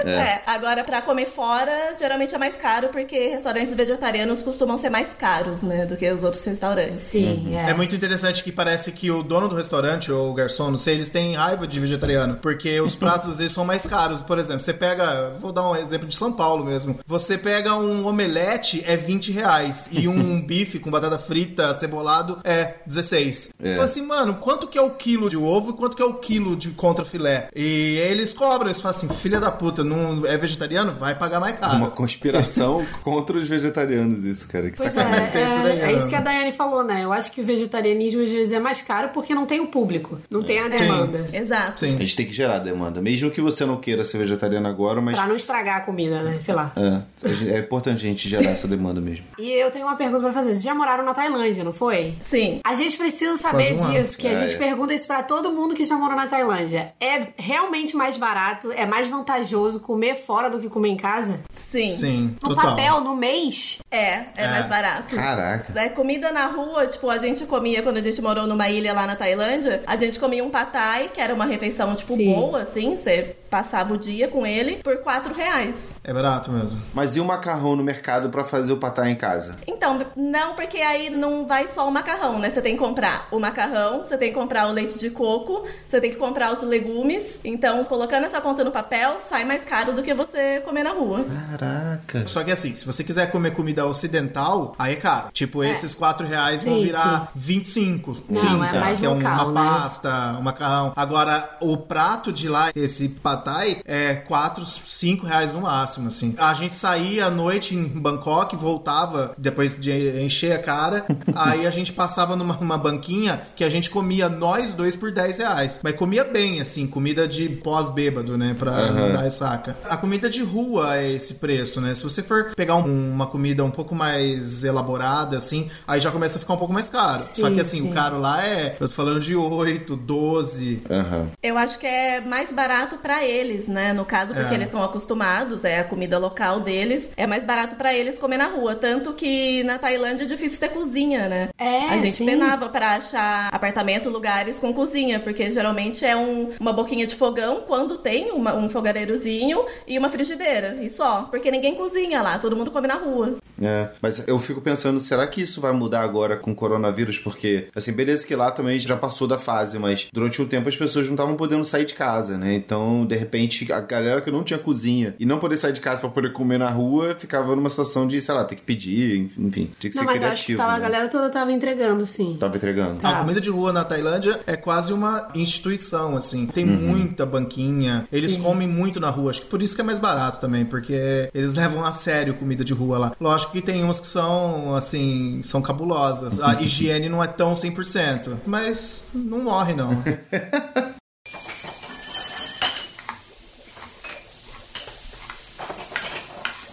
[SPEAKER 4] É. agora pra comer fora, geralmente é mais caro, porque restaurantes vegetarianos costumam ser mais caros, né, do que os outros restaurantes.
[SPEAKER 2] Sim, é.
[SPEAKER 5] É muito interessante que parece que o dono do restaurante ou o garçom, não sei, eles têm raiva de vegetariano, porque os pratos às vezes são mais caros. Por exemplo, você pega, vou dar um exemplo de São Paulo mesmo. Você pega um omelete é 20 reais e um bife com batata frita, cebolado é 16.
[SPEAKER 1] É.
[SPEAKER 5] Fala assim, mano, quanto que é o quilo de ovo e quanto que é o quilo de contrafilé? E eles cobram, eles falam assim, filha da puta, não é vegetariano? Vai pagar mais caro.
[SPEAKER 1] Uma conspiração contra os vegetarianos, isso, cara. Que
[SPEAKER 2] Pois é,
[SPEAKER 1] sacanagem.
[SPEAKER 2] É, é isso que a Daiane falou, né? Eu acho que o vegetarianismo às vezes é mais caro porque não tem o público, não tem a demanda.
[SPEAKER 4] Exato.
[SPEAKER 5] Sim.
[SPEAKER 1] A gente tem que gerar demanda. Mesmo que você não queira ser vegetariano agora, mas.
[SPEAKER 2] Pra não estragar a comida, né? Sei lá.
[SPEAKER 1] É, é importante a gente gerar essa demanda mesmo.
[SPEAKER 2] E eu tenho uma pergunta pra fazer. Vocês já moraram na Tailândia, não foi?
[SPEAKER 4] Sim.
[SPEAKER 2] A gente precisa saber
[SPEAKER 5] um
[SPEAKER 2] disso, porque a
[SPEAKER 1] É,
[SPEAKER 2] gente
[SPEAKER 1] é.
[SPEAKER 2] pergunta isso pra todo mundo que já morou na Tailândia. É realmente mais barato, é mais vantajoso comer fora do que comer em casa?
[SPEAKER 4] Sim.
[SPEAKER 5] Sim,
[SPEAKER 2] No
[SPEAKER 5] total.
[SPEAKER 2] papel, no mês?
[SPEAKER 4] É, é,
[SPEAKER 5] É.
[SPEAKER 4] mais barato.
[SPEAKER 1] Caraca.
[SPEAKER 4] É, comida na rua, tipo, a gente comia quando a gente morou numa ilha lá na Tailândia, a gente comia um patai, que era uma refeição, tipo,
[SPEAKER 2] Sim.
[SPEAKER 4] boa, assim, você passava o dia com ele, por 4 reais.
[SPEAKER 5] É barato mesmo.
[SPEAKER 1] Mas e o macarrão no mercado pra fazer o patai em casa?
[SPEAKER 4] Então, não, porque aí não vai só o macarrão, né? Você tem que comprar o macarrão, você tem que comprar o leite de coco, você tem que comprar os legumes. Então, colocando essa conta no papel, sai mais caro do que você comer na rua.
[SPEAKER 1] Caraca.
[SPEAKER 5] Só que assim, se você quiser comer comida ocidental, aí é caro. Tipo, esses 4 reais vão
[SPEAKER 2] Sim,
[SPEAKER 5] virar 25.
[SPEAKER 2] Não, é mais
[SPEAKER 5] que é
[SPEAKER 2] local,
[SPEAKER 5] uma
[SPEAKER 2] né?
[SPEAKER 5] pasta, um macarrão. Agora, o prato de lá, esse patai, é 4, 5 reais no máximo, assim. A gente saía à noite em Bangkok, voltava depois de encher a cara, aí a gente passava numa uma banquinha que a gente comia nós dois por 10 reais. Mas comia bem, assim, comida de pós-bêbado, né, pra não dar ressaca. A comida de rua é esse preço, né? Se você for pegar um- uma comida um pouco mais elaborada, assim, aí já começa a ficar um pouco mais caro. Só que, assim,
[SPEAKER 2] sim.
[SPEAKER 5] o caro lá é, eu tô falando de 8, 12.
[SPEAKER 1] Aham.
[SPEAKER 4] Eu acho que é mais barato pra eles, né? No caso, porque
[SPEAKER 5] É.
[SPEAKER 4] eles estão acostumados, é a comida local deles. É mais barato pra eles comer na rua. Tanto que na Tailândia é difícil ter cozinha, né?
[SPEAKER 2] É,
[SPEAKER 4] A gente
[SPEAKER 2] sim.
[SPEAKER 4] penava pra achar apartamento, lugares com cozinha, porque geralmente é um- uma boquinha de fogão quando tem uma- um fogareirozinho e uma frigideira. E só. Porque ninguém cozinha lá, todo mundo come na rua.
[SPEAKER 1] É, mas eu fico pensando, será que isso vai mudar agora com o coronavírus? Porque, assim, beleza que lá também já passou da fase, mas durante um tempo as pessoas não estavam podendo sair de casa, né? Então, de repente, a galera que não tinha cozinha e não poder sair de casa pra poder comer na rua ficava numa situação de, sei lá, ter que pedir, enfim, tinha que
[SPEAKER 2] Não,
[SPEAKER 1] ser
[SPEAKER 2] mas
[SPEAKER 1] criativo.
[SPEAKER 2] acho que tava, a
[SPEAKER 1] né?
[SPEAKER 2] galera toda tava entregando, sim.
[SPEAKER 1] Tava entregando.
[SPEAKER 2] Tá.
[SPEAKER 5] A comida de rua na Tailândia é quase uma instituição, assim. Tem muita banquinha. Eles comem muito na rua. Acho que por isso que é mais barato também, porque eles levam a sério comida de rua lá. Lógico que tem umas que são, assim, são cabulosas. A higiene não é tão 100%. Mas não morre, não.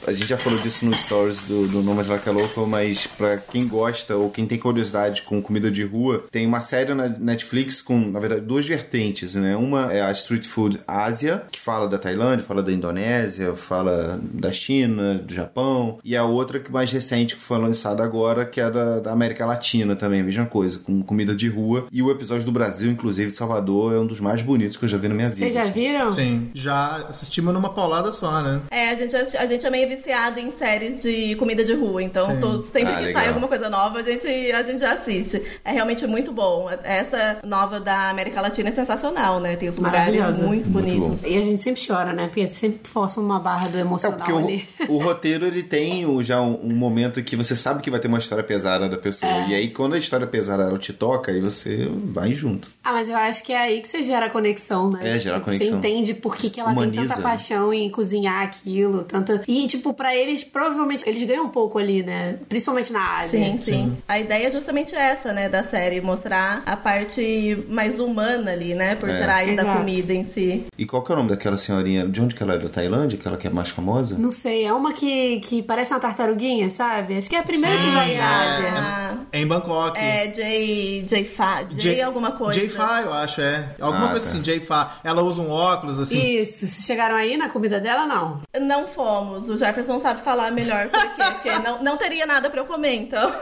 [SPEAKER 1] A gente já falou disso nos stories do, do Nomad Like a Local, mas pra quem gosta ou quem tem curiosidade com comida de rua, tem uma série na Netflix com, na verdade, duas vertentes, né? Uma é a Street Food Ásia, que fala da Tailândia, fala da Indonésia, fala da China, do Japão, e a outra que mais recente que foi lançada agora, que é da, da América Latina também, a mesma coisa, com comida de rua. E o episódio do Brasil, inclusive de Salvador, é um dos mais bonitos que eu já vi na minha vida.
[SPEAKER 2] Vocês já
[SPEAKER 1] assim.
[SPEAKER 2] viram?
[SPEAKER 5] Sim. Já assistimos numa paulada só, né?
[SPEAKER 4] É, a gente, a gente é meio viciado em séries de comida de rua, então tô- sempre
[SPEAKER 1] Ah,
[SPEAKER 4] que
[SPEAKER 1] legal.
[SPEAKER 4] sai alguma coisa nova, a gente, a gente já assiste. É realmente muito bom. Essa nova da América Latina é sensacional, né? Tem os lugares muito
[SPEAKER 1] Muito
[SPEAKER 4] bonitos.
[SPEAKER 2] E a gente sempre chora, né? Porque sempre força uma barra do
[SPEAKER 1] É,
[SPEAKER 2] emocional
[SPEAKER 1] porque
[SPEAKER 2] ali.
[SPEAKER 1] o, o roteiro ele tem o- já um, um momento que você sabe que vai ter uma história pesada da pessoa.
[SPEAKER 2] É.
[SPEAKER 1] E aí, quando a história pesada ela te toca, aí você vai junto.
[SPEAKER 2] Ah, mas eu acho que é aí que você gera a conexão, né?
[SPEAKER 1] É, gera a conexão.
[SPEAKER 2] Você entende por que, que ela tem
[SPEAKER 1] Humaniza,
[SPEAKER 2] tanta
[SPEAKER 1] né?
[SPEAKER 2] paixão em cozinhar aquilo, tanto... E, tipo, pra eles, provavelmente, eles ganham um pouco ali, né? Principalmente na Ásia.
[SPEAKER 4] Sim, sim, A ideia é justamente essa, né, da série, mostrar a parte mais humana ali, né, por
[SPEAKER 1] É.
[SPEAKER 4] trás da
[SPEAKER 2] Exato.
[SPEAKER 4] comida em si.
[SPEAKER 1] E qual que é o nome daquela senhorinha? De onde que ela é? Da Tailândia? Aquela que é mais famosa?
[SPEAKER 2] Não sei, é uma que, que parece uma tartaruguinha, sabe? Acho que é a primeira
[SPEAKER 5] Sim,
[SPEAKER 2] episódio da
[SPEAKER 5] é.
[SPEAKER 2] Ásia.
[SPEAKER 4] Ah,
[SPEAKER 5] É em Bangkok.
[SPEAKER 4] é J, J, Fa, J, alguma coisa.
[SPEAKER 5] J-Fa, eu acho, é. Alguma
[SPEAKER 1] Ah,
[SPEAKER 5] coisa
[SPEAKER 1] tá.
[SPEAKER 5] assim, J-Fa. Ela usa um óculos, assim.
[SPEAKER 2] Isso, vocês chegaram aí na comida dela, não?
[SPEAKER 4] Não fomos. O Jefferson sabe falar melhor por quê. Porque não, não teria nada pra eu comer, então.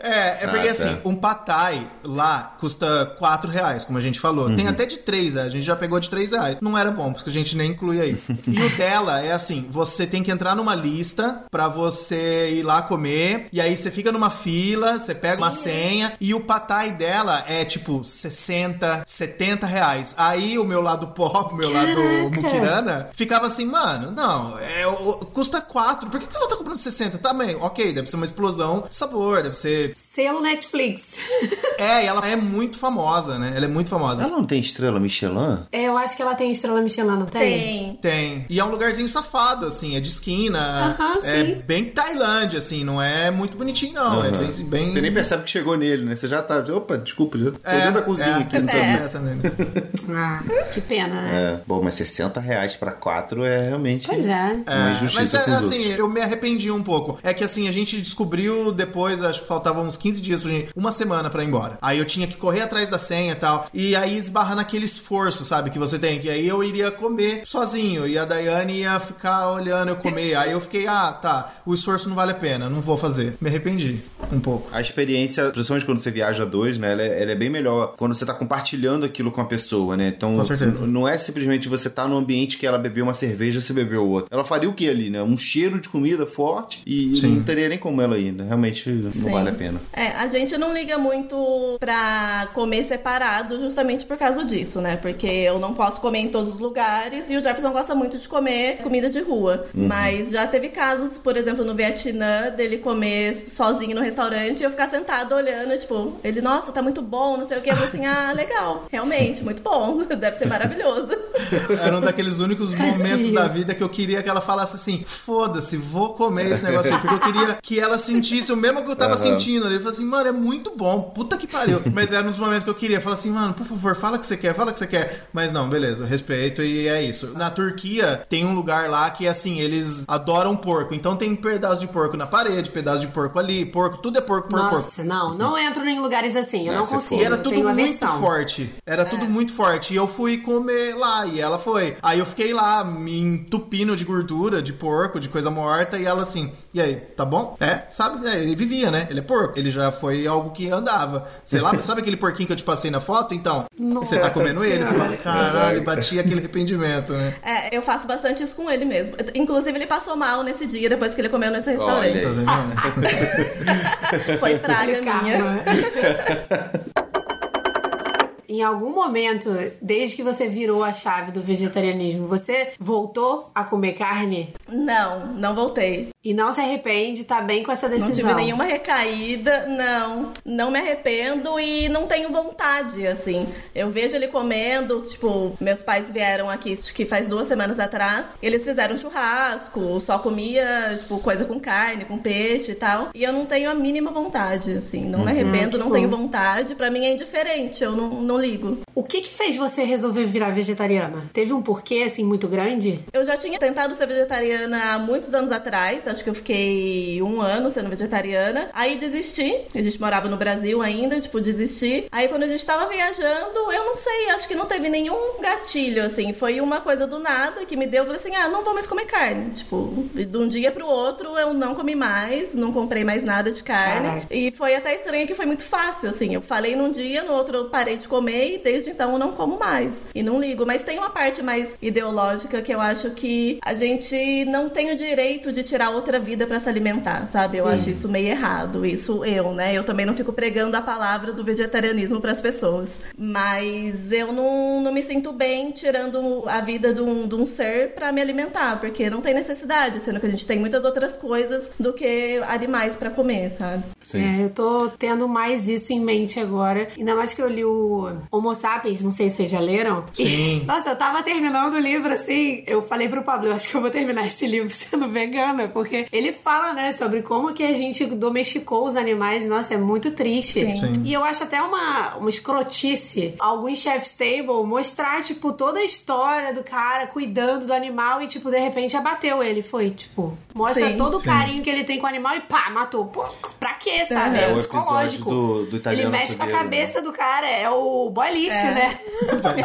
[SPEAKER 5] É, é porque
[SPEAKER 1] Ah,
[SPEAKER 5] assim,
[SPEAKER 1] tá.
[SPEAKER 5] um patai lá custa 4 reais, como a gente falou.
[SPEAKER 1] Uhum.
[SPEAKER 5] Tem até de 3, a gente já pegou de 3 reais. Não era bom, porque a gente nem inclui aí. e o dela é assim, você tem que entrar numa lista pra você ir lá comer, e aí você fica numa fila, você pega uma senha, e o patai dela é tipo 60, 70 reais. Aí o meu lado pop, o meu lado
[SPEAKER 2] Caraca!
[SPEAKER 5] muquirana, ficava assim, mano, não, é, custa 4, por que, que ela tá comprando 60? Também, ok, deve ser uma explosão de sabor, deve ser
[SPEAKER 2] Selo Netflix.
[SPEAKER 5] é, e ela é muito famosa, né? Ela é muito famosa.
[SPEAKER 1] Ela não tem estrela Michelin?
[SPEAKER 2] É, eu acho que ela tem estrela Michelin, não tem?
[SPEAKER 4] Tem.
[SPEAKER 5] Tem. E é um lugarzinho safado, assim, é de esquina.
[SPEAKER 2] Aham,
[SPEAKER 5] é
[SPEAKER 2] sim.
[SPEAKER 5] bem Tailândia, assim, não é muito bonitinho, não. É bem. bem...
[SPEAKER 1] Você nem percebe que chegou nele, né? Você já tá. Opa, desculpa, já tô
[SPEAKER 5] é,
[SPEAKER 1] dentro da cozinha
[SPEAKER 5] é,
[SPEAKER 1] aqui, não
[SPEAKER 5] é,
[SPEAKER 1] sabia.
[SPEAKER 5] essa, né?
[SPEAKER 2] Ah, que pena, né?
[SPEAKER 1] É, bom, mas 60 reais pra 4 é realmente.
[SPEAKER 2] Pois é.
[SPEAKER 1] Uma
[SPEAKER 5] É,
[SPEAKER 1] injustiça
[SPEAKER 5] mas é,
[SPEAKER 1] com os
[SPEAKER 5] assim, eu me arrependi um pouco. É que assim, a gente descobriu depois, acho que faltavam uns 15 dias pra gente, uma semana pra ir embora. Aí eu tinha que correr atrás da senha e tal. E aí esbarra naquele esforço, sabe, que você tem. Que aí eu iria comer sozinho. E a Daiane ia ficar olhando eu comer. Aí eu fiquei, ah, tá, o esforço não vale a pena, não vou fazer. Me arrependi um pouco.
[SPEAKER 1] A experiência, principalmente quando você viaja dois, né? Ela é, ela é bem melhor quando você tá compartilhando aquilo com a pessoa, né? Então,
[SPEAKER 5] Com certeza.
[SPEAKER 1] n- não é simplesmente você tá num ambiente que ela bebeu uma cerveja e você bebeu outra. Ela faria o que ali, né? Um cheiro de comida forte e
[SPEAKER 5] Sim.
[SPEAKER 1] não teria nem como ela ainda. Realmente não
[SPEAKER 4] Sim.
[SPEAKER 1] vale a pena.
[SPEAKER 4] É, a gente não liga muito pra comer separado justamente por causa disso, né? Porque eu não posso comer em todos os lugares e o Jefferson gosta muito de comer comida de rua. Mas já teve casos, por exemplo, no Vietnã, dele comer sozinho no restaurante e eu ficar sentada olhando, tipo, ele, nossa, tá muito bom, não sei o que. Eu falei assim, ah, legal, realmente, muito bom, deve ser maravilhoso.
[SPEAKER 5] Era um daqueles únicos momentos da vida que eu queria que ela falasse assim: foda-se, vou comer esse negócio aí, porque eu queria que ela sentisse o mesmo que eu tava sentindo ali. Eu falei assim, mano, é muito bom, puta que pariu. Mas era nos momentos que eu queria. Falar assim, mano, por favor, fala o que você quer, fala o que você quer. Mas não, beleza, respeito e é isso. Na Turquia tem um lugar lá que assim, eles adoram porco. Então tem pedaço de porco na parede, pedaço de porco ali, porco, tudo é porco, porco, porco.
[SPEAKER 2] Nossa, não, não entro em lugares assim, eu
[SPEAKER 1] É,
[SPEAKER 2] não
[SPEAKER 1] você
[SPEAKER 2] consigo.
[SPEAKER 5] E era tudo
[SPEAKER 2] tenho
[SPEAKER 5] muito
[SPEAKER 2] aversão.
[SPEAKER 5] forte. Era tudo muito forte. E eu fui comer lá. E ela foi. Aí eu fiquei lá, me entupindo de gordura, de porco, de coisa morta. E ela assim, e aí, tá bom? É, sabe? É, ele vivia, né? Ele é porco. Ele já foi algo que andava. Sei lá, sabe aquele porquinho que eu te passei na foto? Então, você tá comendo ele? Eu falei, caralho, bati aquele arrependimento, né?
[SPEAKER 4] É, eu faço bastante isso com ele mesmo. Inclusive, ele passou mal nesse dia, depois que ele comeu nesse restaurante.
[SPEAKER 5] Tá?
[SPEAKER 4] Foi praga minha.
[SPEAKER 2] Em algum momento, desde que você virou a chave do vegetarianismo, você voltou a comer carne
[SPEAKER 4] Não, não voltei.
[SPEAKER 2] e não se arrepende, tá bem com essa decisão?
[SPEAKER 4] Não tive nenhuma recaída, não. Não me arrependo e não tenho vontade, assim. Eu vejo ele comendo, tipo, meus pais vieram aqui, acho que faz duas semanas atrás. Eles fizeram churrasco, só comia, tipo, coisa com carne, com peixe e tal. E eu não tenho a mínima vontade, assim. Não me arrependo, não
[SPEAKER 2] bom.
[SPEAKER 4] tenho vontade. Pra mim é indiferente, eu não, não ligo.
[SPEAKER 2] O que que fez você resolver virar vegetariana? Teve um porquê, assim, muito grande?
[SPEAKER 4] Eu já tinha tentado ser vegetariana há muitos anos atrás. Acho que eu fiquei um ano sendo vegetariana. Aí desisti. A gente morava no Brasil ainda, tipo, desisti. Aí quando a gente tava viajando, eu não sei, acho que não teve nenhum gatilho, assim. Foi uma coisa do nada que me deu. Eu falei assim: ah, não vou mais comer carne. Tipo, de um dia pro outro eu não comi mais, não comprei mais nada de carne.
[SPEAKER 2] Caraca.
[SPEAKER 4] E foi até estranho que foi muito fácil, assim. Eu falei num dia, no outro eu parei de comer e desde então eu não como mais. E não ligo. Mas tem uma parte mais ideológica que eu acho que a gente não tem o direito de tirar outra vida pra se alimentar, sabe? Eu acho isso meio errado. Isso eu, né? Eu também não fico pregando a palavra do vegetarianismo pras pessoas. Mas eu não, não me sinto bem tirando a vida de um, de um ser pra me alimentar, porque não tem necessidade, sendo que a gente tem muitas outras coisas do que animais pra comer, sabe?
[SPEAKER 1] Sim.
[SPEAKER 2] É, eu tô tendo mais isso em mente agora. Ainda mais que eu li o Homo Sapiens, não sei se vocês já leram.
[SPEAKER 5] Sim.
[SPEAKER 2] E, nossa, eu tava terminando o livro assim. Eu falei pro Pablo, eu acho que eu vou terminar esse livro sendo vegana, porque ele fala, né, sobre como que a gente domesticou os animais. Nossa, é muito triste.
[SPEAKER 4] Sim.
[SPEAKER 5] Sim.
[SPEAKER 2] E eu acho até uma, uma escrotice alguns chef's table mostrar, tipo, toda a história do cara cuidando do animal e, tipo, de repente abateu ele. Foi, tipo, mostra
[SPEAKER 4] Sim.
[SPEAKER 2] todo o
[SPEAKER 5] Sim.
[SPEAKER 2] carinho que ele tem com o animal e pá, matou. Pô, pra quê, sabe?
[SPEAKER 4] É,
[SPEAKER 2] É,
[SPEAKER 1] o
[SPEAKER 2] o psicológico.
[SPEAKER 1] do- do italiano
[SPEAKER 2] ele mexe com a
[SPEAKER 1] açougueiro,
[SPEAKER 2] cabeça do cara, é o boy lixo,
[SPEAKER 4] É.
[SPEAKER 2] né?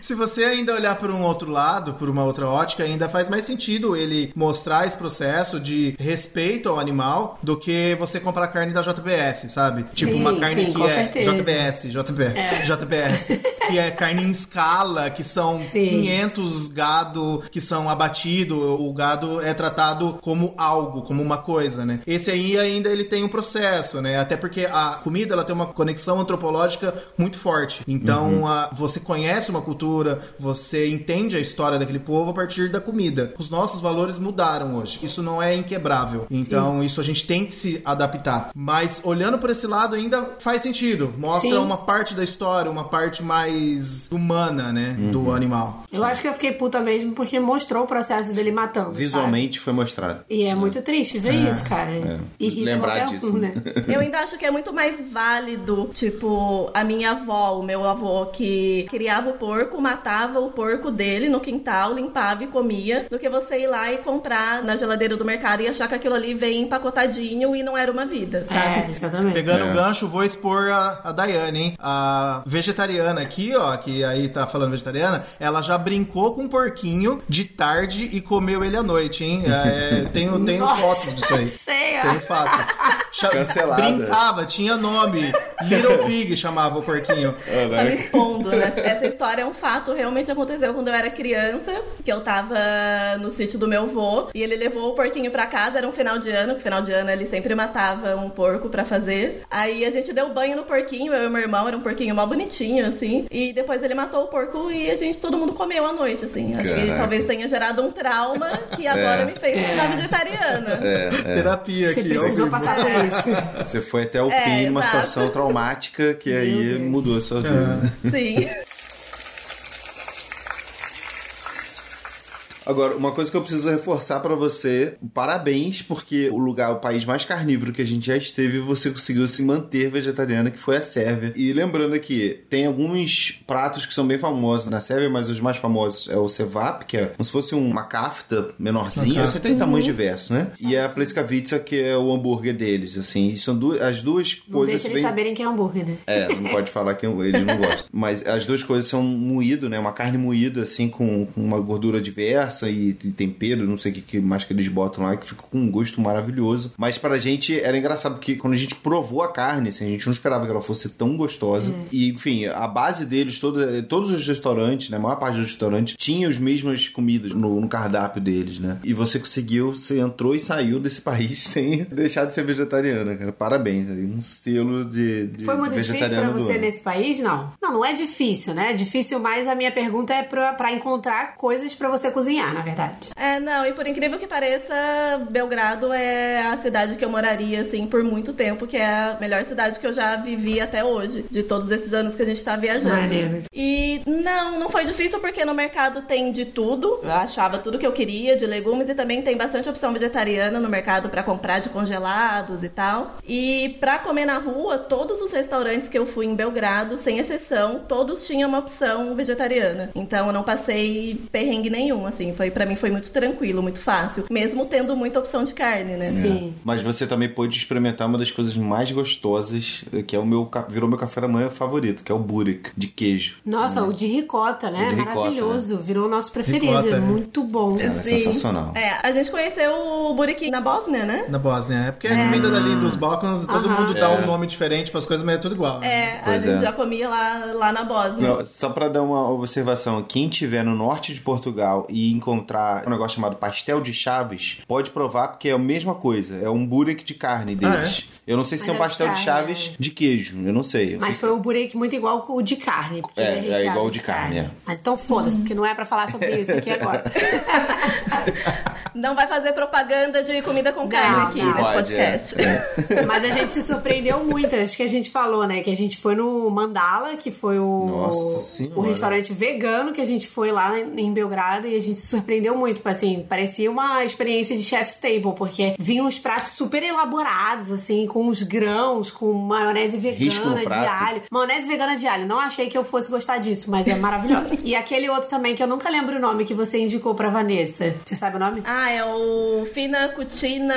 [SPEAKER 5] Se você ainda olhar por um outro lado, por uma outra ótica, ainda faz mais sentido ele mostrar esse processo de respeito ao animal do que você comprar carne da JBF, sabe? tipo uma carne
[SPEAKER 2] sim,
[SPEAKER 5] que
[SPEAKER 2] com
[SPEAKER 5] é
[SPEAKER 2] certeza.
[SPEAKER 5] JBS, JBS,
[SPEAKER 2] É.
[SPEAKER 5] JBS, que é carne em escala, que são
[SPEAKER 2] Sim.
[SPEAKER 5] 500 gado que são abatidos, o gado é tratado como algo, como uma coisa, né? Esse aí ainda ele tem um processo, né? Até porque a comida ela tem uma conexão antropológica muito forte. Então, a- você conhece uma cultura, você entende a história daquele povo a partir da comida. Os nossos valores mudaram hoje. Isso não é inquebrável. Então, isso a gente tem que se adaptar. Mas olhando por esse lado ainda faz sentido. Mostra
[SPEAKER 2] Sim.
[SPEAKER 5] uma parte da história, uma parte mais humana, né, do animal.
[SPEAKER 2] Eu acho que eu fiquei puta mesmo porque mostrou o processo dele matando.
[SPEAKER 1] Visualmente foi mostrado.
[SPEAKER 2] sabe? E é muito triste ver isso, cara. Irrita
[SPEAKER 1] Lembrar
[SPEAKER 2] qualquer
[SPEAKER 1] disso.
[SPEAKER 2] um, né?
[SPEAKER 4] Eu ainda acho que é muito mais válido, tipo, a minha avó, o meu avô, que criava o porco, matava o porco dele no quintal, limpava e comia, do que você ir lá e comprar na geladeira do mercado e achar que aquilo ali vem empacotadinho e não era uma vida,
[SPEAKER 2] É,
[SPEAKER 4] sabe?
[SPEAKER 2] exatamente.
[SPEAKER 5] Pegando
[SPEAKER 1] É.
[SPEAKER 5] o gancho, vou expor a, a Daiane, hein? A vegetariana aqui, ó, que aí tá falando vegetariana, ela já brincou com um porquinho de tarde e comeu ele à noite, hein? É, tenho tenho
[SPEAKER 2] Nossa,
[SPEAKER 5] fotos disso aí.
[SPEAKER 2] sei, ó.
[SPEAKER 5] Tenho fatos. Cha-
[SPEAKER 1] Cancelada.
[SPEAKER 5] Brincava, tinha nome. Little Pig chamava o porquinho.
[SPEAKER 4] Tá me expondo, né? Essa história é um fato, realmente aconteceu quando eu era criança, que eu tava no sítio do meu avô e ele levou o porquinho pra casa, era um final de ano, que final de ano ele sempre matava um porco pra fazer. Aí a gente deu banho no porquinho, eu e meu irmão, era um porquinho mó bonitinho, assim, e depois ele matou o porco e a gente, todo mundo comeu à noite, assim. Acho que
[SPEAKER 1] Caraca.
[SPEAKER 4] talvez tenha gerado um trauma que agora
[SPEAKER 1] É.
[SPEAKER 4] me fez tornar
[SPEAKER 2] É.
[SPEAKER 4] vegetariana.
[SPEAKER 1] É, é.
[SPEAKER 5] Terapia
[SPEAKER 2] Você
[SPEAKER 5] aqui,
[SPEAKER 2] precisou passar por isso.
[SPEAKER 1] Você foi até o
[SPEAKER 4] É,
[SPEAKER 1] fim numa
[SPEAKER 4] exato.
[SPEAKER 1] situação traumática que
[SPEAKER 2] Meu
[SPEAKER 1] aí
[SPEAKER 2] Deus.
[SPEAKER 1] mudou a sua vida.
[SPEAKER 4] Sim.
[SPEAKER 1] Agora, uma coisa que eu preciso reforçar pra você, parabéns, porque o lugar, o país mais carnívoro que a gente já esteve, você conseguiu se manter vegetariana, que foi a Sérvia. E lembrando aqui, tem alguns pratos que são bem famosos na Sérvia, mas os mais famosos é o cevap, que é como se fosse uma kafta menorzinha, você tem tamanhos diversos, né? E a pleskavica, que é o hambúrguer deles, assim. E são duas, as duas
[SPEAKER 2] Não
[SPEAKER 1] coisas
[SPEAKER 2] deixa eles
[SPEAKER 1] bem...
[SPEAKER 2] saberem que é hambúrguer, né?
[SPEAKER 1] É, não pode falar que eles não gostam. Mas as duas coisas são moído, né? Uma carne moída, assim, com, com uma gordura diversa e, e tempero, não sei o que, que mais que eles botam lá, que fica com um gosto maravilhoso. Mas pra gente era engraçado, porque quando a gente provou a carne, assim, a gente não esperava que ela fosse tão gostosa. E, enfim, a base deles, todo, todos os restaurantes, né? A maior parte dos restaurantes, tinha as mesmas comidas no, no cardápio deles, né? E você conseguiu, você entrou e saiu desse país sem deixar de ser vegetariana, cara. Parabéns. Um selo de, de
[SPEAKER 2] Foi muito difícil pra você nesse país? Não. Não, não é difícil, né? Difícil mais a minha pergunta é pra, pra encontrar coisas pra você cozinhar, na verdade.
[SPEAKER 4] É, não, e por incrível que pareça, Belgrado é a cidade que eu moraria, assim, por muito tempo, que é a melhor cidade que eu já vivi até hoje, de todos esses anos que a gente tá viajando.
[SPEAKER 2] Maneiro.
[SPEAKER 4] E não, não foi difícil porque no mercado tem de tudo. Eu achava tudo que eu queria de legumes e também tem bastante opção vegetariana no mercado pra comprar de congelados e tal. E pra comer na rua, todos os restaurantes que eu fui em Belgrado, sem exceção, todos tinham uma opção vegetariana. Então eu não passei perrengue nenhum, assim, foi para mim foi muito tranquilo, muito fácil, mesmo tendo muita opção de carne, né?
[SPEAKER 2] Sim.
[SPEAKER 1] Mas você também pôde experimentar uma das coisas mais gostosas, que é o meu virou meu café da manhã favorito, que é o burek de queijo.
[SPEAKER 2] Nossa, o de ricota, né?
[SPEAKER 1] O de ricota,
[SPEAKER 2] Maravilhoso. Virou o nosso preferido.
[SPEAKER 5] Ricota, é.
[SPEAKER 2] Muito bom.
[SPEAKER 1] É sensacional.
[SPEAKER 4] É, a gente conheceu o buriki na Bósnia, né?
[SPEAKER 5] Na Bósnia. É porque a comida dali dos Balcãs, todo
[SPEAKER 2] Aham.
[SPEAKER 5] mundo dá um nome diferente pras coisas, mas é tudo igual. né?
[SPEAKER 4] É, a
[SPEAKER 1] Pois
[SPEAKER 4] gente
[SPEAKER 1] é.
[SPEAKER 4] já comia lá, lá na Bósnia.
[SPEAKER 1] Não, só pra dar uma observação, quem tiver no norte de Portugal e encontrar um negócio chamado pastel de chaves, pode provar porque é a mesma coisa, é um burek de carne deles. Eu não sei se
[SPEAKER 2] Mas
[SPEAKER 1] tem um
[SPEAKER 2] é de
[SPEAKER 1] pastel de
[SPEAKER 2] carne,
[SPEAKER 1] chaves de queijo, eu não sei. Eu
[SPEAKER 2] Mas foi um burek muito igual com o de carne. Porque
[SPEAKER 1] É,
[SPEAKER 2] ele
[SPEAKER 1] é
[SPEAKER 2] recheado
[SPEAKER 1] igual o de carne, é.
[SPEAKER 2] Mas então foda-se, porque não é pra falar sobre isso aqui agora.
[SPEAKER 4] Não vai fazer propaganda de comida com carne aqui
[SPEAKER 2] não.
[SPEAKER 4] nesse
[SPEAKER 1] Pode,
[SPEAKER 4] podcast.
[SPEAKER 1] é.
[SPEAKER 2] Mas a gente se surpreendeu muito, acho que a gente falou, né? Que a gente foi no Mandala, que foi o, o restaurante vegano que a gente foi lá em Belgrado e a gente se surpreendeu muito. Assim, parecia uma experiência de chef's table, porque vinham uns pratos super elaborados, assim, com uns grãos, com maionese vegana de alho. Maionese vegana de alho. Não achei que eu fosse gostar disso, mas é maravilhosa. e aquele outro também, que eu nunca lembro o nome que você indicou pra Vanessa. Você sabe o nome?
[SPEAKER 4] Ah, é o Fina Cucina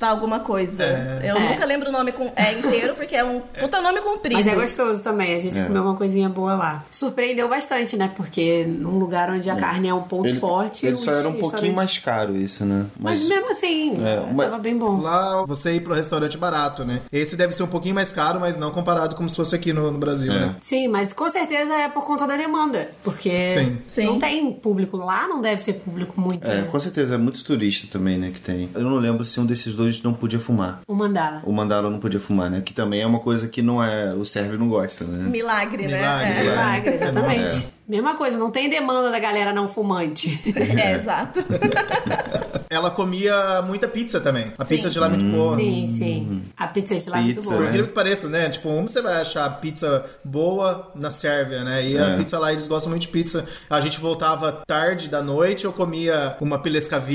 [SPEAKER 4] alguma coisa. Eu
[SPEAKER 2] É.
[SPEAKER 4] nunca lembro o nome com, é, inteiro, porque é um puta nome comprido.
[SPEAKER 2] Mas é gostoso também, a gente
[SPEAKER 1] É.
[SPEAKER 2] comeu uma coisinha boa lá. Surpreendeu bastante, né? Porque num lugar onde a carne é um ponto
[SPEAKER 1] Ele,
[SPEAKER 2] forte.
[SPEAKER 1] ele só era um pouquinho mais caro isso, né?
[SPEAKER 2] Mas, mesmo assim,
[SPEAKER 1] É, mas-
[SPEAKER 2] tava bem bom.
[SPEAKER 5] Lá você ir pro restaurante barato, né? Esse deve ser um pouquinho mais caro, mas não comparado como se fosse aqui no, no Brasil,
[SPEAKER 1] É.
[SPEAKER 5] né?
[SPEAKER 2] Sim, mas com certeza é por conta da demanda. Porque
[SPEAKER 5] Sim.
[SPEAKER 4] Sim.
[SPEAKER 2] não tem público lá, não deve ter público muito.
[SPEAKER 1] É,
[SPEAKER 2] né?
[SPEAKER 1] com certeza, é muito turista também, né, que tem. Eu não lembro se um desses dois não podia fumar.
[SPEAKER 2] O mandala.
[SPEAKER 1] O Mandala não podia fumar, né? Que também é uma coisa que não é. O sérvio não gosta, né?
[SPEAKER 4] Milagre, né?
[SPEAKER 5] Milagre,
[SPEAKER 4] É.
[SPEAKER 2] Milagre, exatamente.
[SPEAKER 1] É.
[SPEAKER 2] Mesma coisa, não tem demanda da galera não fumante.
[SPEAKER 4] É, exato.
[SPEAKER 5] Ela comia muita pizza também. A pizza de lá é muito boa.
[SPEAKER 2] sim, sim. A pizza de lá é muito
[SPEAKER 1] Pizza,
[SPEAKER 2] boa.
[SPEAKER 5] Por
[SPEAKER 1] né?
[SPEAKER 5] incrível que pareça, né? Tipo, como você vai achar pizza boa na Sérvia, né? E
[SPEAKER 1] É.
[SPEAKER 5] a pizza lá, eles gostam muito de pizza. A gente voltava tarde da noite, eu comia uma pileskavica,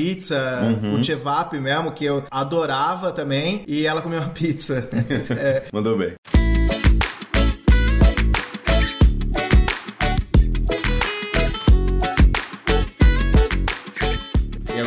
[SPEAKER 1] Uhum.
[SPEAKER 5] o cevap mesmo, que eu adorava também, e ela comia uma pizza. É,
[SPEAKER 1] Mandou bem.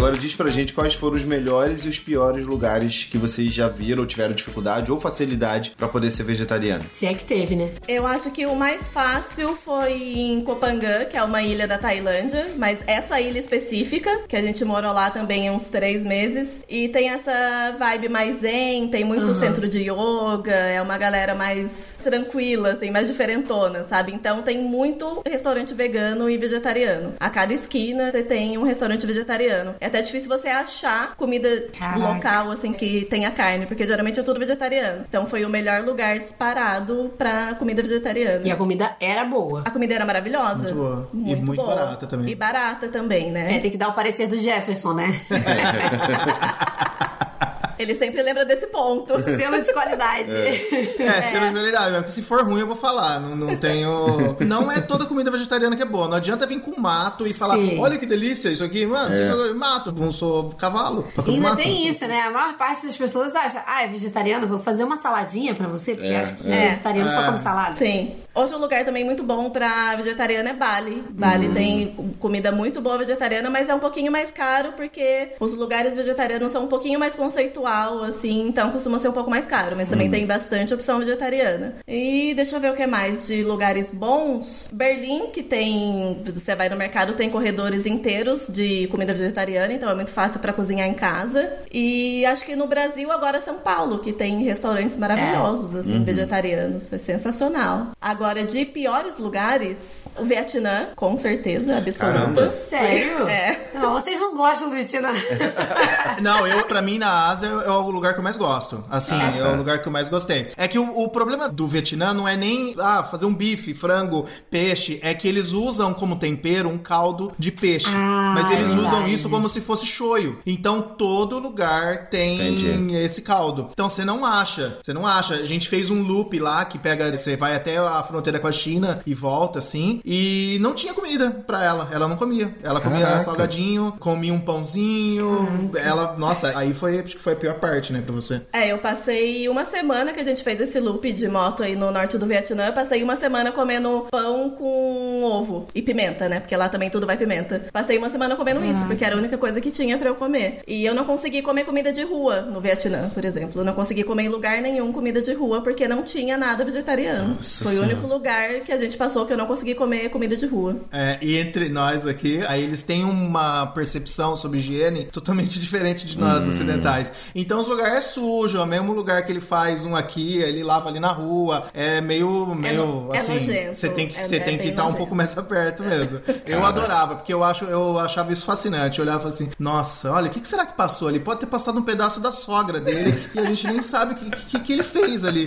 [SPEAKER 1] Agora diz pra gente quais foram os melhores e os piores lugares que vocês já viram ou tiveram dificuldade ou facilidade pra poder ser vegetariano.
[SPEAKER 2] Se é que teve, né?
[SPEAKER 4] Eu acho que o mais fácil foi em Kopangan, que é uma ilha da Tailândia, mas essa ilha específica, que a gente morou lá também há uns três meses, e tem essa vibe mais zen, tem muito centro de yoga, é uma galera mais tranquila, assim, mais diferentona, sabe? Então tem muito restaurante vegano e vegetariano. A cada esquina você tem um restaurante vegetariano. É até difícil você achar comida tipo, local, assim, que tenha carne, porque geralmente é tudo vegetariano. Então foi o melhor lugar disparado pra comida vegetariana.
[SPEAKER 2] E a comida era boa.
[SPEAKER 4] A comida era maravilhosa.
[SPEAKER 5] Muito boa. E muito
[SPEAKER 4] boa.
[SPEAKER 5] barata também.
[SPEAKER 4] E barata também,
[SPEAKER 2] É,
[SPEAKER 4] né?
[SPEAKER 2] tem que dar o parecer do Jefferson, né?
[SPEAKER 4] Ele sempre lembra desse ponto.
[SPEAKER 2] Selo de qualidade.
[SPEAKER 5] É, selo de qualidade. Mas se for ruim, eu vou falar. Não, não tenho. Não é toda comida vegetariana que é boa. Não adianta vir com mato e falar:
[SPEAKER 2] Sim.
[SPEAKER 5] olha que delícia isso aqui. Mano, tem mato. Não sou cavalo. Pra
[SPEAKER 2] E
[SPEAKER 5] comer
[SPEAKER 2] ainda
[SPEAKER 5] mato.
[SPEAKER 2] tem isso, né? A maior parte das pessoas acha, ah, é vegetariano, vou fazer uma saladinha pra você, porque
[SPEAKER 1] É,
[SPEAKER 2] acho que
[SPEAKER 4] é.
[SPEAKER 2] vegetariano só
[SPEAKER 5] É.
[SPEAKER 2] come salada.
[SPEAKER 4] Sim. Outro lugar também muito bom pra vegetariana é Bali. Bali
[SPEAKER 5] Hum.
[SPEAKER 4] tem comida muito boa vegetariana, mas é um pouquinho mais caro porque os lugares vegetarianos são um pouquinho mais conceitual, assim, então costuma ser um pouco mais caro, mas
[SPEAKER 5] Hum.
[SPEAKER 4] também tem bastante opção vegetariana. E deixa eu ver o que mais de lugares bons. Berlim, que tem, você vai no mercado, tem corredores inteiros de comida vegetariana, então é muito fácil pra cozinhar em casa. E acho que no Brasil agora São Paulo, que tem restaurantes maravilhosos assim, vegetarianos, é sensacional. Agora de piores lugares, o Vietnã, com certeza, absoluta.
[SPEAKER 1] Caramba.
[SPEAKER 2] Sério?
[SPEAKER 4] É.
[SPEAKER 2] Não, vocês não gostam do Vietnã.
[SPEAKER 5] Não, eu, pra mim, na Ásia é o lugar que eu mais gosto. Assim, é o lugar que eu mais gostei. É que o, o problema do Vietnã não é nem ah, fazer um bife, frango, peixe. É que eles usam como tempero um caldo de peixe.
[SPEAKER 2] Ah,
[SPEAKER 5] Mas eles
[SPEAKER 2] é
[SPEAKER 5] usam isso como se fosse shoyu. Então todo lugar tem
[SPEAKER 1] Entendi.
[SPEAKER 5] esse caldo. Então você não acha. Você não acha. A gente fez um loop lá que pega. Você vai até a fronteira com a China e volta, assim. E não tinha comida pra ela. Ela não comia. Ela comia
[SPEAKER 1] Caraca.
[SPEAKER 5] salgadinho, comia um pãozinho. Ela, nossa, aí foi, acho que foi a pior parte, né, pra você.
[SPEAKER 4] É, eu passei uma semana que a gente fez esse loop de moto aí no norte do Vietnã. Eu passei uma semana comendo pão com ovo e pimenta, né? Porque lá também tudo vai pimenta. Passei uma semana comendo isso, porque era a única coisa que tinha pra eu comer. E eu não consegui comer comida de rua no Vietnã, por exemplo. Eu não consegui comer em lugar nenhum comida de rua porque não tinha nada vegetariano.
[SPEAKER 1] Nossa
[SPEAKER 4] Foi o
[SPEAKER 1] Senhora.
[SPEAKER 4] Único lugar que a gente passou que eu não consegui comer comida de rua.
[SPEAKER 5] É, e entre nós aqui, aí eles têm uma percepção sobre higiene totalmente diferente de nós ocidentais. Então os lugares é sujo, é o mesmo lugar que ele faz um aqui, ele lava ali na rua, é meio, meio
[SPEAKER 4] no- é
[SPEAKER 5] assim,
[SPEAKER 4] nojento.
[SPEAKER 5] você tem que,
[SPEAKER 4] É-
[SPEAKER 5] você
[SPEAKER 4] é
[SPEAKER 5] tem que estar um pouco mais aperto mesmo. Eu adorava, porque eu acho, eu achava isso fascinante. Eu olhava assim, nossa, olha, o que, que será que passou ali? Pode ter passado um pedaço da sogra dele e a gente nem sabe o que, que, que ele fez ali.